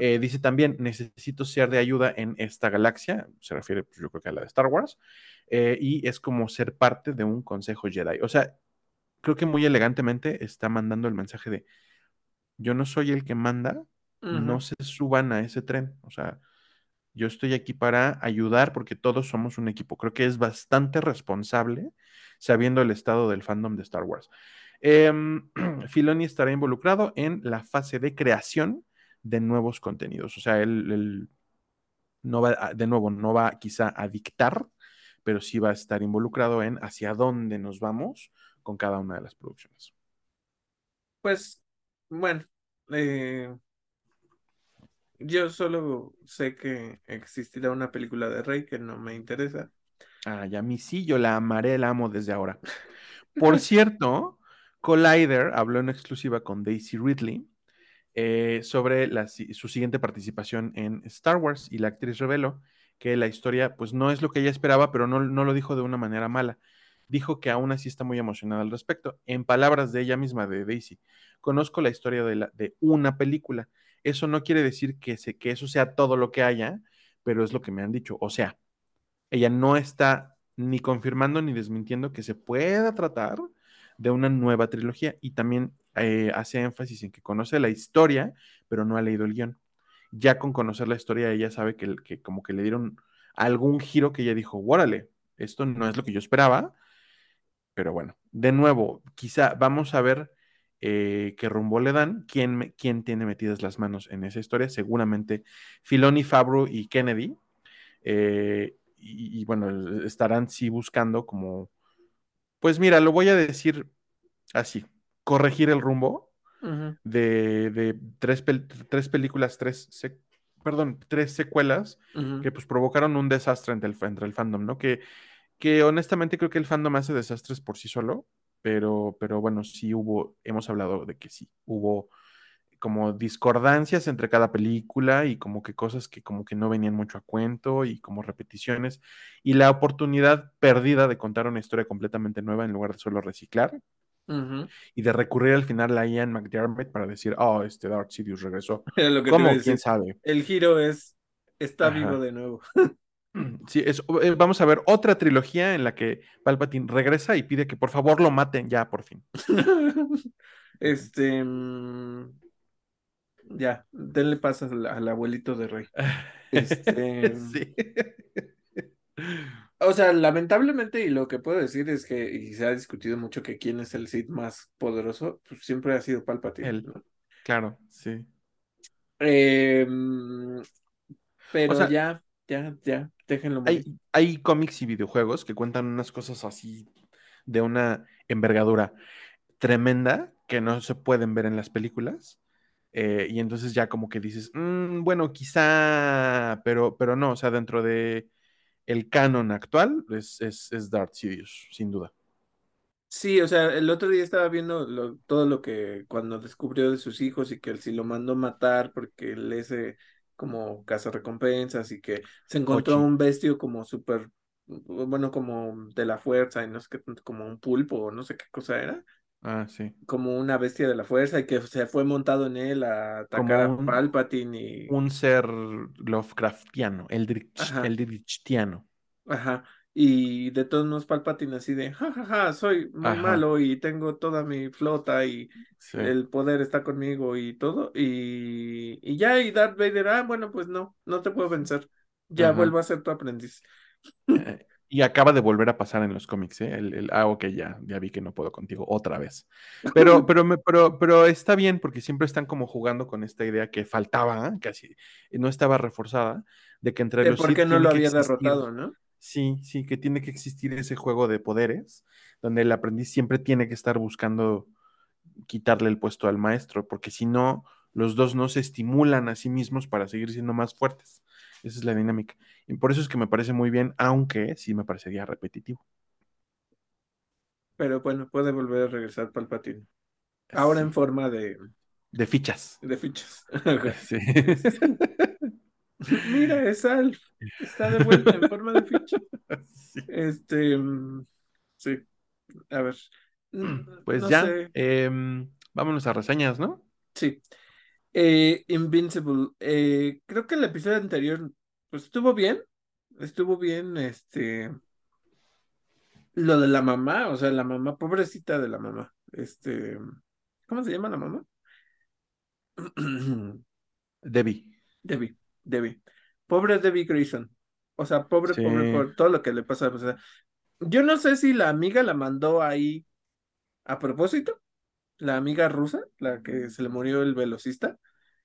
Eh, dice también, necesito ser de ayuda en esta galaxia, se refiere pues, yo creo que a la de Star Wars, eh, y es como ser parte de un consejo Jedi. O sea, creo que muy elegantemente está mandando el mensaje de, yo no soy el que manda, no se suban a ese tren, o sea, yo estoy aquí para ayudar porque todos somos un equipo. Creo que es bastante responsable sabiendo el estado del fandom de Star Wars. Em, [clears throat] Filoni estará involucrado en la fase de creación de nuevos contenidos. O sea, él, no va, de nuevo, no va quizá a dictar, pero sí va a estar involucrado en hacia dónde nos vamos con cada una de las producciones. Pues, bueno, eh, Yo solo sé que existirá una película de Rey que no me interesa. Ah, ya mí sí, yo la amaré, la amo desde ahora. [laughs] Por cierto, Collider habló en exclusiva con Daisy Ridley eh, sobre su siguiente participación en Star Wars y la actriz reveló que la historia pues no es lo que ella esperaba, pero no, no lo dijo de una manera mala. Dijo que aún así está muy emocionada al respecto. En palabras de ella misma, de Daisy, conozco la historia de, la, de una película. Eso no quiere decir que, se, que eso sea todo lo que haya, pero es lo que me han dicho. O sea, ella no está ni confirmando ni desmintiendo que se pueda tratar de una nueva trilogía y también eh, hace énfasis en que conoce la historia, pero no ha leído el guion. Ya con conocer la historia, ella sabe que, que como que le dieron algún giro que ella dijo, órale, esto no es lo que yo esperaba, pero bueno, de nuevo, quizá vamos a ver eh, qué rumbo le dan, quién, quién tiene metidas las manos en esa historia, seguramente Filoni, Fabro y Kennedy, eh, y, bueno, estarán sí buscando como, pues mira, lo voy a decir así, corregir el rumbo de, tres, tres, películas, tres, perdón, tres secuelas que pues provocaron un desastre entre el, entre el fandom, ¿no? Que, que honestamente creo que el fandom hace desastres por sí solo, pero, pero bueno, sí hubo, hemos hablado de que sí, hubo como discordancias entre cada película y como que cosas que como que no venían mucho a cuento y como repeticiones y la oportunidad perdida de contar una historia completamente nueva en lugar de solo reciclar y de recurrir al final a Ian McDermott para decir, oh, este Darth Sidious regresó. [laughs] ¿Cómo? ¿Quién sabe? El giro es, está vivo de nuevo. [laughs] [clears throat] Sí, es, eh, vamos a ver otra trilogía en la que Palpatine regresa y pide que por favor lo maten ya, por fin. [laughs] este, mm, ya, denle pasas al, abuelito de Rey. [laughs] Este. sí. O sea, lamentablemente, y lo que puedo decir es que, y se ha discutido mucho que quién es el Sith más poderoso, pues siempre ha sido Palpatine. Claro, sí. Em, pero ya, ya, ya, déjenlo hay, hay cómics y videojuegos que cuentan unas cosas así de una envergadura tremenda que no se pueden ver en las películas eh, y entonces ya como que dices, mm, bueno, quizá, pero, pero no, o sea, dentro de el canon actual es, es, es Darth Sidious, sin duda. Sí, o sea, el otro día estaba viendo todo lo que cuando descubrió de sus hijos y que él sí lo mandó matar porque él ese como casa recompensas y que se encontró un bestio como súper, bueno, como de la fuerza y no sé qué, como un pulpo o no sé qué cosa era. Ah, sí. Como una bestia de la fuerza y que se fue montado en él a atacar a Palpatine y... Un ser Lovecraftiano, el Eldritchiano. Ajá. Y de todos modos Palpatine así de, jajaja, ja, ja, soy muy malo y tengo toda mi flota y el poder está conmigo y todo. Y, y ya, y Darth Vader, ah, bueno, pues no, no te puedo vencer. Ya vuelvo a ser tu aprendiz. Eh, y acaba de volver a pasar en los cómics, ¿eh? El, ah, ok, ya, ya vi que no puedo contigo otra vez. Pero, [laughs] pero, me, pero, pero está bien porque siempre están como jugando con esta idea que faltaba, casi no estaba reforzada, de que entre los. ¿Por qué no lo había derrotado, no? Sí, sí, que tiene que existir ese juego de poderes, donde el aprendiz siempre tiene que estar buscando quitarle el puesto al maestro, porque si no, los dos no se estimulan a sí mismos para seguir siendo más fuertes. Esa es la dinámica. Y por eso es que me parece muy bien, aunque sí me parecería repetitivo. Pero bueno, puede volver a regresar Palpatine. Ahora en forma de... De fichas. De fichas. [laughs] [laughs] Sí. [laughs] Mira, es Alf. Está de vuelta en forma de ficha. [laughs] Este... Mm, sí. A ver. Pues ya. Em, vámonos a reseñas, ¿no? Sí. Eh, Invincible. Eh, creo que el episodio anterior, pues estuvo bien. Estuvo bien, este. Lo de la mamá, o sea, la mamá, pobrecita de la mamá. Este. ¿Cómo se llama la mamá? [clears throat] Debbie. Debbie, Debbie. Pobre Debbie Grayson. O sea, pobre, pobre por todo lo que le pasa. O sea, yo no sé si la amiga la mandó ahí a propósito la amiga rusa, la que se le murió el velocista.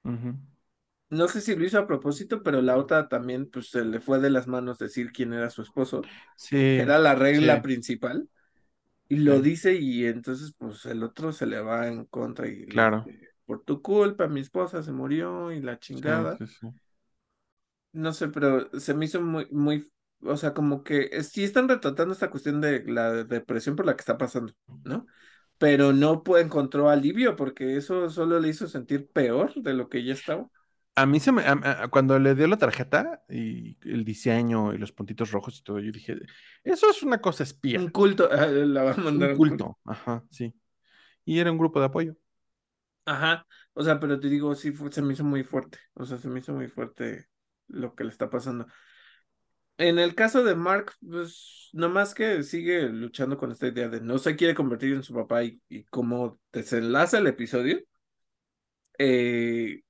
No sé si lo hizo a propósito, pero la otra también, pues se le fue de las manos decir quién era su esposo. Sí. Era la regla principal. Y lo dice y entonces, pues el otro se le va en contra y... Claro. por tu culpa mi esposa se murió y la chingada. No sé, pero se me hizo muy, muy, o sea, como que sí están retratando esta cuestión de la depresión por la que está pasando, ¿no? Pero no encontró alivio porque eso solo le hizo sentir peor de lo que ya estaba. A mí se me, cuando le dio la tarjeta y el diseño y los puntitos rojos y todo, yo dije, eso es una cosa espía. Un culto, [laughs] la va a mandar. Un culto, ajá, sí. Y era un grupo de apoyo. Ajá, o sea, pero te digo, sí, se me hizo muy fuerte, o sea, se me hizo muy fuerte lo que le está pasando. En el caso de Mark, pues nomás que sigue luchando con esta idea de no se quiere convertir en su papá y, y cómo desenlaza el episodio, eh,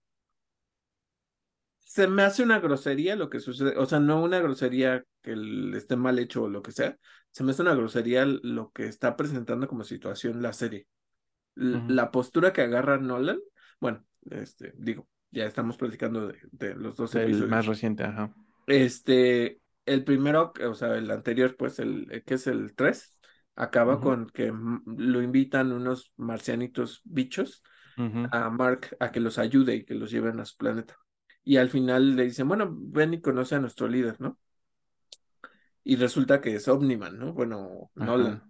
se me hace una grosería lo que sucede, o sea, no una grosería que esté mal hecho o lo que sea, se me hace una grosería lo que está presentando como situación la serie la postura que agarra Nolan, bueno, este, digo, ya estamos platicando de, los dos El más reciente, ajá. Este, el primero, o sea, el anterior, pues, el que es el 3, acaba con que lo invitan unos marcianitos bichos a Mark a que los ayude y que los lleven a su planeta. Y al final le dicen, bueno, ven y conoce a nuestro líder, ¿no? Y resulta que es Omniman, ¿no? Bueno, Nolan.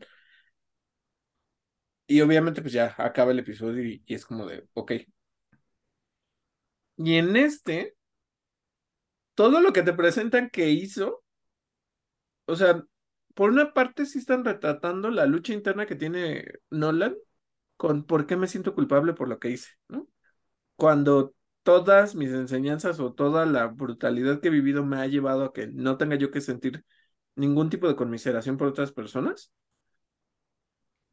Y obviamente pues ya acaba el episodio y, es como de, ok. Y en este, todo lo que te presentan que hizo, o sea, por una parte sí están retratando la lucha interna que tiene Nolan con por qué me siento culpable por lo que hice, ¿no? Cuando todas mis enseñanzas o toda la brutalidad que he vivido me ha llevado a que no tenga yo que sentir ningún tipo de conmiseración por otras personas,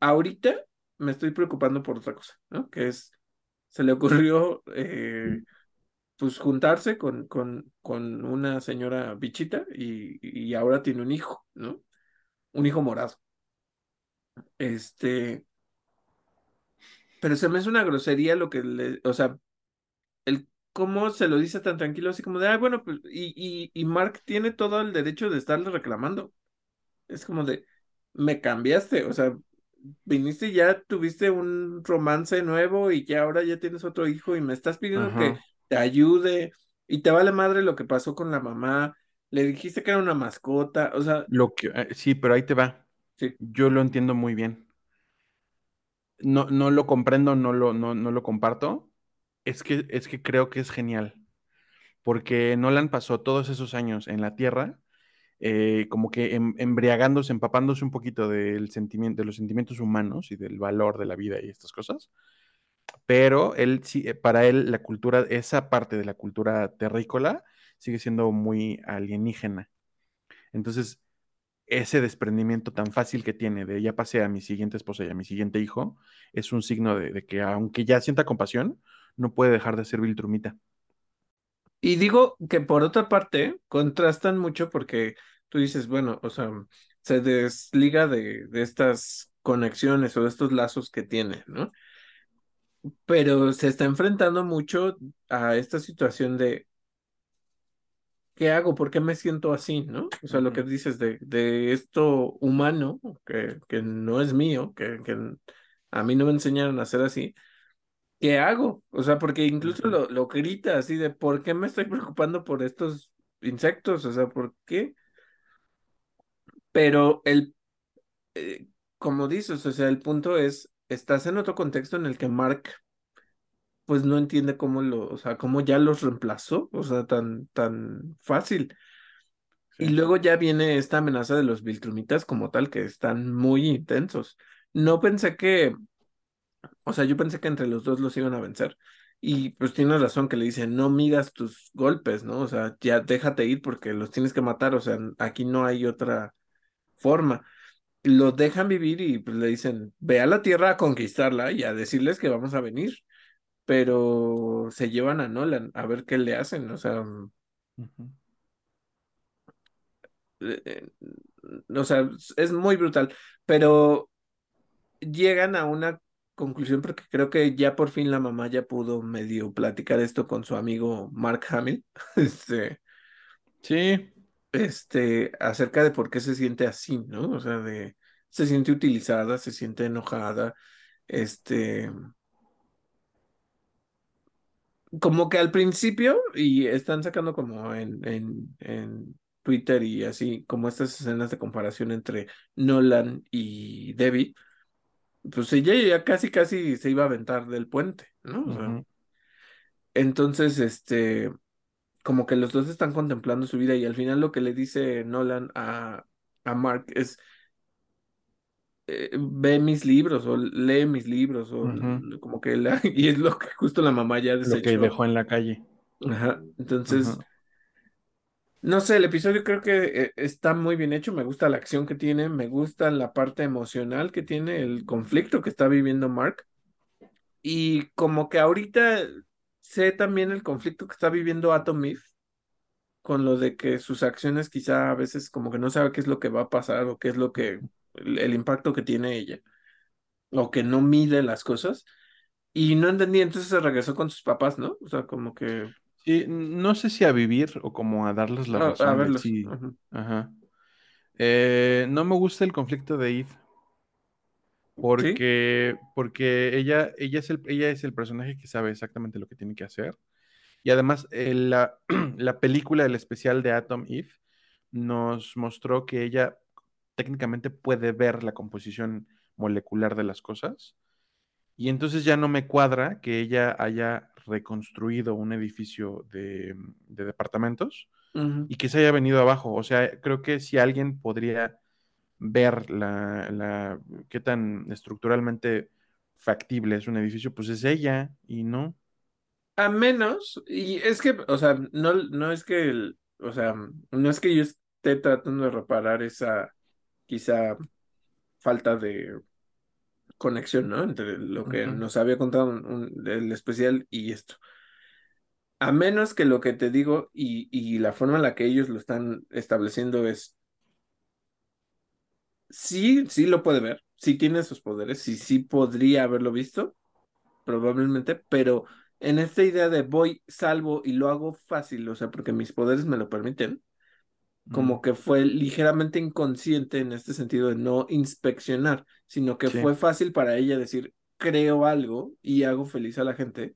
ahorita me estoy preocupando por otra cosa, ¿no? Que es, se le ocurrió, eh, pues, juntarse con, con, con una señora bichita y, y ahora tiene un hijo, ¿no? Un hijo morado. Este, pero se me hace una grosería lo que le, o sea, el cómo se lo dice tan tranquilo, así como de, ah, bueno, pues, y, y, Mark tiene todo el derecho de estarle reclamando. Es como de, me cambiaste, o sea, viniste y ya tuviste un romance nuevo y ya ahora ya tienes otro hijo y me estás pidiendo que te ayude y te vale madre lo que pasó con la mamá. Le dijiste que era una mascota, o sea. Lo que, eh, sí, pero ahí te va. Sí. Yo lo entiendo muy bien. No, no lo comprendo, no lo, no, no lo comparto. Es que, es que creo que es genial. Porque Nolan pasó todos esos años en la Tierra eh, como que em, embriagándose, empapándose un poquito del sentimiento, de los sentimientos humanos y del valor de la vida y estas cosas. Pero él eh, para él la cultura, esa parte de la cultura terrícola sigue siendo muy alienígena. Entonces, ese desprendimiento tan fácil que tiene de ya pasé a mi siguiente esposa y a mi siguiente hijo, es un signo de, de que aunque ya sienta compasión, no puede dejar de ser Viltrumita. Y digo que por otra parte, contrastan mucho porque tú dices, bueno, o sea, se desliga de, de estas conexiones o de estos lazos que tiene, ¿no? Pero se está enfrentando mucho a esta situación de, ¿qué hago? ¿Por qué me siento así? ¿No? O sea, lo que dices de, de esto humano, que, que no es mío, que, que a mí no me enseñaron a ser así, ¿qué hago? O sea, porque incluso lo, lo grita así de, ¿por qué me estoy preocupando por estos insectos? O sea, ¿por qué? Pero el, eh, como dices, o sea, el punto es, estás en otro contexto en el que Mark, pues no entiende cómo lo, o sea, cómo ya los reemplazó, o sea, tan, tan fácil. Y luego ya viene esta amenaza de los Viltrumitas como tal, que están muy intensos. No pensé que o sea, yo pensé que entre los dos los iban a vencer. Y pues tienes razón que le dicen, no midas tus golpes, ¿no? O sea, ya déjate ir porque los tienes que matar, o sea, aquí no hay otra forma. Los dejan vivir y pues le dicen, ve a la tierra a conquistarla y a decirles que vamos a venir. Pero se llevan a Nolan a ver qué le hacen, o sea. Eh, eh, o sea, es muy brutal, pero llegan a una conclusión porque creo que ya por fin la mamá ya pudo medio platicar esto con su amigo Mark Hamill. [laughs] Este, sí. Este, acerca de por qué se siente así, ¿no? O sea, de se siente utilizada, se siente enojada, este como que al principio, y están sacando como en, en, en Twitter y así, como estas escenas de comparación entre Nolan y Debbie, pues ella ya casi, casi se iba a aventar del puente, ¿no? entonces, este, como que los dos están contemplando su vida y al final lo que le dice Nolan a, a Mark es, eh, ve mis libros o lee mis libros o como que la, [laughs] y es lo que justo la mamá ya desechó. Lo que dejó en la calle. Ajá, entonces, no sé, el episodio creo que eh, está muy bien hecho, me gusta la acción que tiene, me gusta la parte emocional que tiene, el conflicto que está viviendo Mark y como que ahorita sé también el conflicto que está viviendo Atom Eve con lo de que sus acciones quizá a veces como que no sabe qué es lo que va a pasar o qué es lo que el, impacto que tiene ella o que no mide las cosas y no entendí, entonces se regresó con sus papás, ¿no? O sea, como que... Sí, no sé si a vivir o como a darles la razón. A, verlos. Sí. Ajá. Eh, no me gusta el conflicto de Eve. Porque, porque ella, ella, es el, ella es el personaje que sabe exactamente lo que tiene que hacer. Y además, eh, la, [clears throat] la película, el especial de Atom Eve, nos mostró que ella técnicamente puede ver la composición molecular de las cosas. Y entonces ya no me cuadra que ella haya reconstruido un edificio de, departamentos y que se haya venido abajo. O sea, creo que si alguien podría ver la, la qué tan estructuralmente factible es un edificio, pues es ella y no. A menos, y es que, o sea, no, no es que, el, o sea, no es que yo esté tratando de reparar esa quizá falta de conexión, ¿no? Entre lo que nos había contado el especial y esto. A menos que lo que te digo y, y la forma en la que ellos lo están estableciendo es, sí, sí lo puede ver, sí tiene sus poderes, sí, sí podría haberlo visto, probablemente, pero en esta idea de voy, salvo y lo hago fácil, o sea, porque mis poderes me lo permiten, como que fue ligeramente inconsciente en este sentido de no inspeccionar, sino que fue fácil para ella decir, creo algo y hago feliz a la gente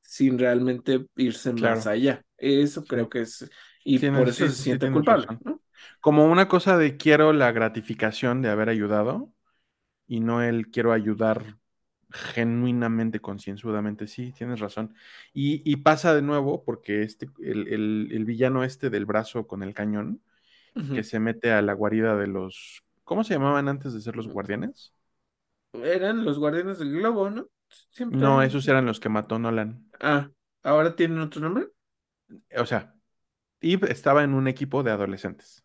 sin realmente irse más allá. Eso creo que es, y por eso se siente culpable. Como una cosa de quiero la gratificación de haber ayudado y no el quiero ayudar genuinamente, concienzudamente, sí, tienes razón. Y, pasa de nuevo porque este, el, villano este del brazo con el cañón, que se mete a la guarida de los... ¿Cómo se llamaban antes de ser los guardianes? Eran los guardianes del globo, ¿no? No, esos eran los que mató Nolan. Ah, ¿ahora tienen otro nombre? O sea, Eve estaba en un equipo de adolescentes.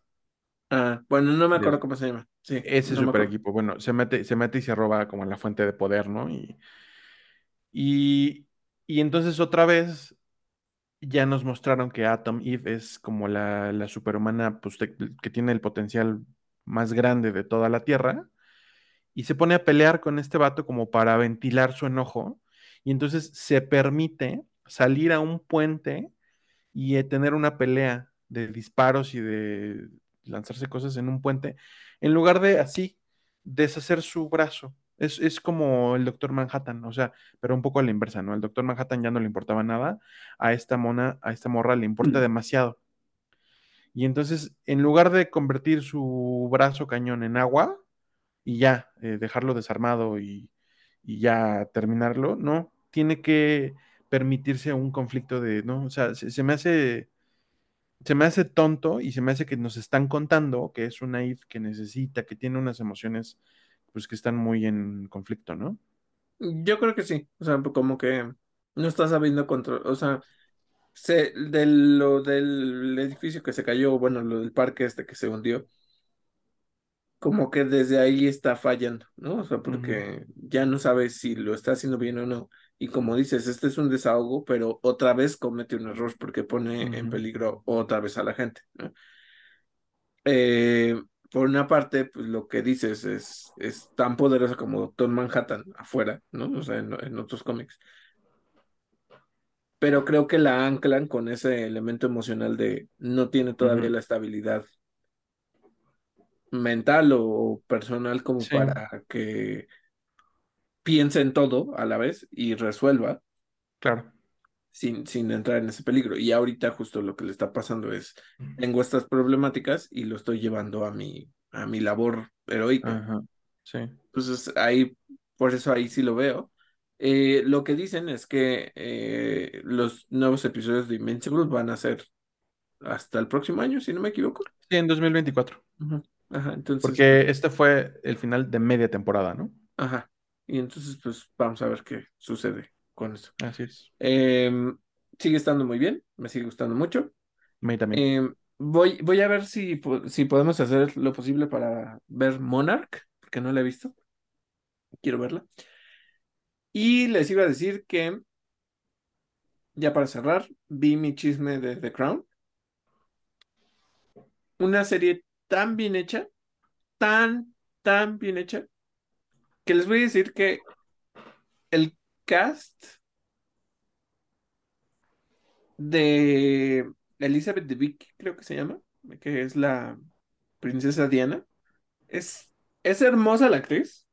Ah, bueno, no me acuerdo cómo se llama. Sí, Ese super equipo. Bueno, se mete, se mete y se roba como la fuente de poder, ¿no? Y, y, entonces otra vez ya nos mostraron que Atom Eve es como la, la superhumana pues, que tiene el potencial más grande de toda la Tierra. Y se pone a pelear con este vato como para ventilar su enojo. Y entonces se permite salir a un puente y eh, tener una pelea de disparos y de lanzarse cosas en un puente, en lugar de así deshacer su brazo. Es, como el Doctor Manhattan, o sea, pero un poco a la inversa, ¿no? El Doctor Manhattan ya no le importaba nada, a esta mona, a esta morra le importa mm. demasiado. Y entonces, en lugar de convertir su brazo cañón en agua y ya, eh, dejarlo desarmado y, ya terminarlo, no, tiene que permitirse un conflicto de, ¿no? O sea, se me hace se me hace tonto y se me hace que nos están contando que es una Eve que necesita, que tiene unas emociones pues que están muy en conflicto, ¿no? Yo creo que sí, o sea, como que no está sabiendo control, o sea, se, de lo del edificio que se cayó, bueno, lo del parque este que se hundió, como que desde ahí está fallando, ¿no? O sea, porque ya no sabe si lo está haciendo bien o no. Y como dices, este es un desahogo, pero otra vez comete un error porque pone en peligro otra vez a la gente. ¿no? Eh, por una parte, pues lo que dices es, es tan poderosa como Doctor Manhattan afuera, ¿no? O sea, en, otros cómics. Pero creo que la anclan con ese elemento emocional de no tiene todavía la estabilidad mental o personal como para que piense en todo a la vez y resuelva. Claro. sin, sin entrar en ese peligro. Y ahorita justo lo que le está pasando es, tengo estas problemáticas y lo estoy llevando a mi, a mi labor heroica. Sí. Entonces ahí, por eso ahí sí lo veo. Eh, lo que dicen es que eh, los nuevos episodios de Invincible van a ser hasta el próximo año, si no me equivoco. Sí, en 2024. Ajá, entonces. Porque este fue el final de media temporada, ¿no? Ajá. Y entonces, pues vamos a ver qué sucede con eso. Así es. Em, sigue estando muy bien, me sigue gustando mucho. Me también. Em, voy, voy a ver si, si podemos hacer lo posible para ver Monarch, porque no la he visto. Quiero verla. Y les iba a decir que, ya para cerrar, vi mi chisme de The Crown. Una serie tan bien hecha, tan, tan bien hecha, que les voy a decir que el cast de Elizabeth de Vick, creo que se llama, que es la princesa Diana, es, es hermosa la actriz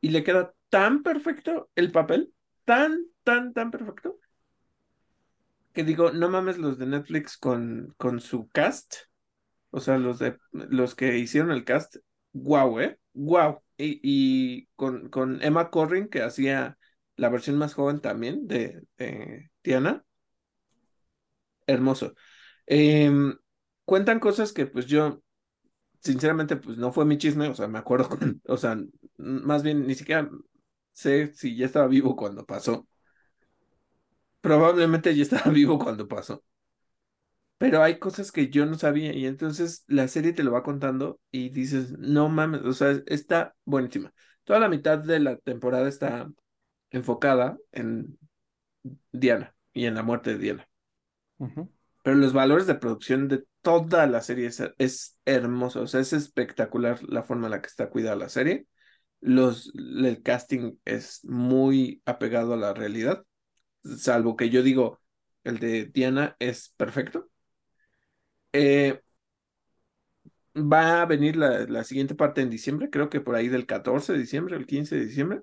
y le queda tan perfecto el papel, tan, tan, tan perfecto, que digo, no mames los de Netflix con, con su cast, o sea, los de los que hicieron el cast, wow, eh, wow. Y, con, con, Emma Corrin, que hacía la versión más joven también de, de Diana. Hermoso. Em, cuentan cosas que pues yo, sinceramente, pues no fue mi chisme, o sea, me acuerdo, [laughs] o sea, más bien ni siquiera sé si ya estaba vivo cuando pasó. Probablemente ya estaba [laughs] vivo cuando pasó. Pero hay cosas que yo no sabía y entonces la serie te lo va contando y dices, no mames, o sea, está buenísima. Toda la mitad de la temporada está enfocada en Diana y en la muerte de Diana. Pero los valores de producción de toda la serie es, es, hermoso, o sea, es espectacular la forma en la que está cuidada la serie los, el casting es muy apegado a la realidad, salvo que yo digo, el de Diana es perfecto. Eh, va a venir la, la, siguiente parte en diciembre, creo que por ahí del 14 de diciembre, el 15 de diciembre.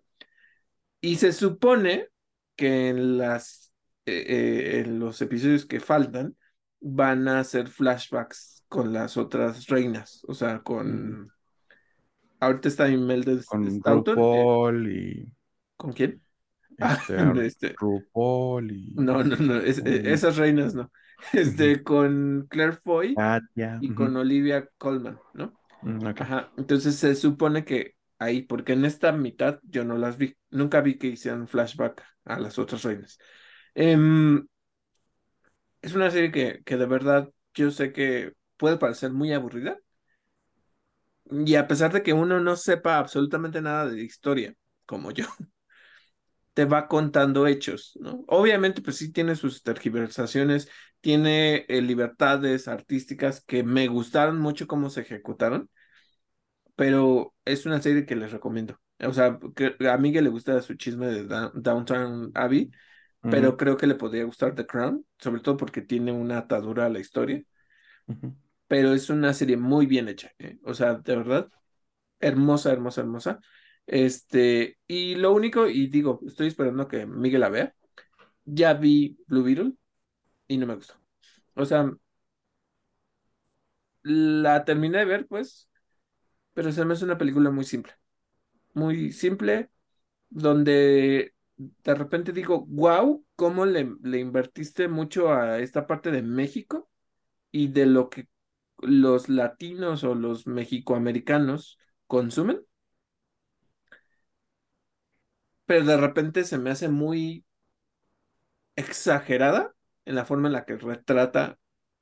Y se supone que en, las, eh, eh, en los episodios que faltan van a ser flashbacks con las otras reinas, o sea, con... Mm. Ahorita está Imelda Con RuPaul y. ¿Con quién? Este, ah, [laughs] este... RuPaul y. No, no, no. esas reinas no. [laughs] Este, con Claire Foy y con Olivia Colman, ¿no? Mm, Ajá. Entonces se supone que ahí, porque en esta mitad yo no las vi. Nunca vi que hicieran flashback a las otras reinas. Em, es una serie que, que de verdad yo sé que puede parecer muy aburrida, y a pesar de que uno no sepa absolutamente nada de historia, como yo, te va contando hechos, ¿no? Obviamente, pues sí tiene sus tergiversaciones, tiene eh, libertades artísticas que me gustaron mucho cómo se ejecutaron, pero es una serie que les recomiendo. O sea, que a Miguel le gusta su chisme de Downtown Abbey, pero creo que le podría gustar The Crown, sobre todo porque tiene una atadura a la historia pero es una serie muy bien hecha, ¿eh? o sea, de verdad, hermosa, hermosa, hermosa. Este, y lo único, y digo, estoy esperando que Miguel la vea, ya vi Blue Beetle y no me gustó. O sea, la terminé de ver, pues, pero se me hace una película muy simple, muy simple, donde de repente digo, wow, ¿cómo le, le invertiste mucho a esta parte de México y de lo que los latinos o los mexicoamericanos consumen, pero de repente se me hace muy exagerada en la forma en la que retrata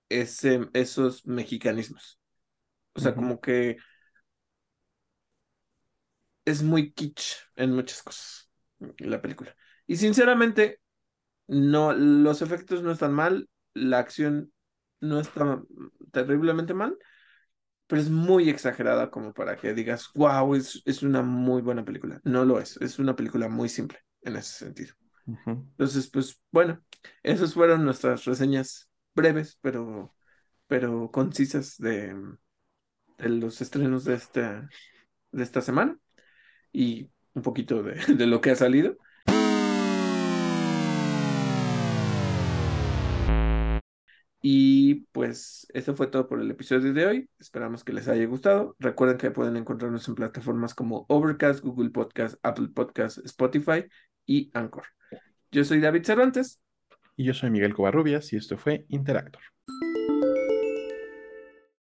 ese, esos mexicanismos. O sea, como que es muy kitsch en muchas cosas la película. Y sinceramente, no, los efectos no están mal, la acción no está terriblemente mal, pero es muy exagerada como para que digas, wow, es, es una muy buena película. No lo es, es una película muy simple en ese sentido. Entonces, pues bueno, esas fueron nuestras reseñas breves, pero, pero concisas de, de los estrenos de esta, de esta semana y un poquito de, de lo que ha salido. Y pues eso fue todo por el episodio de hoy. Esperamos que les haya gustado. Recuerden que pueden encontrarnos en plataformas como Overcast, Google Podcast, Apple Podcast, Spotify y Anchor. Yo soy David Cervantes. Y yo soy Miguel Covarrubias y esto fue Interactor.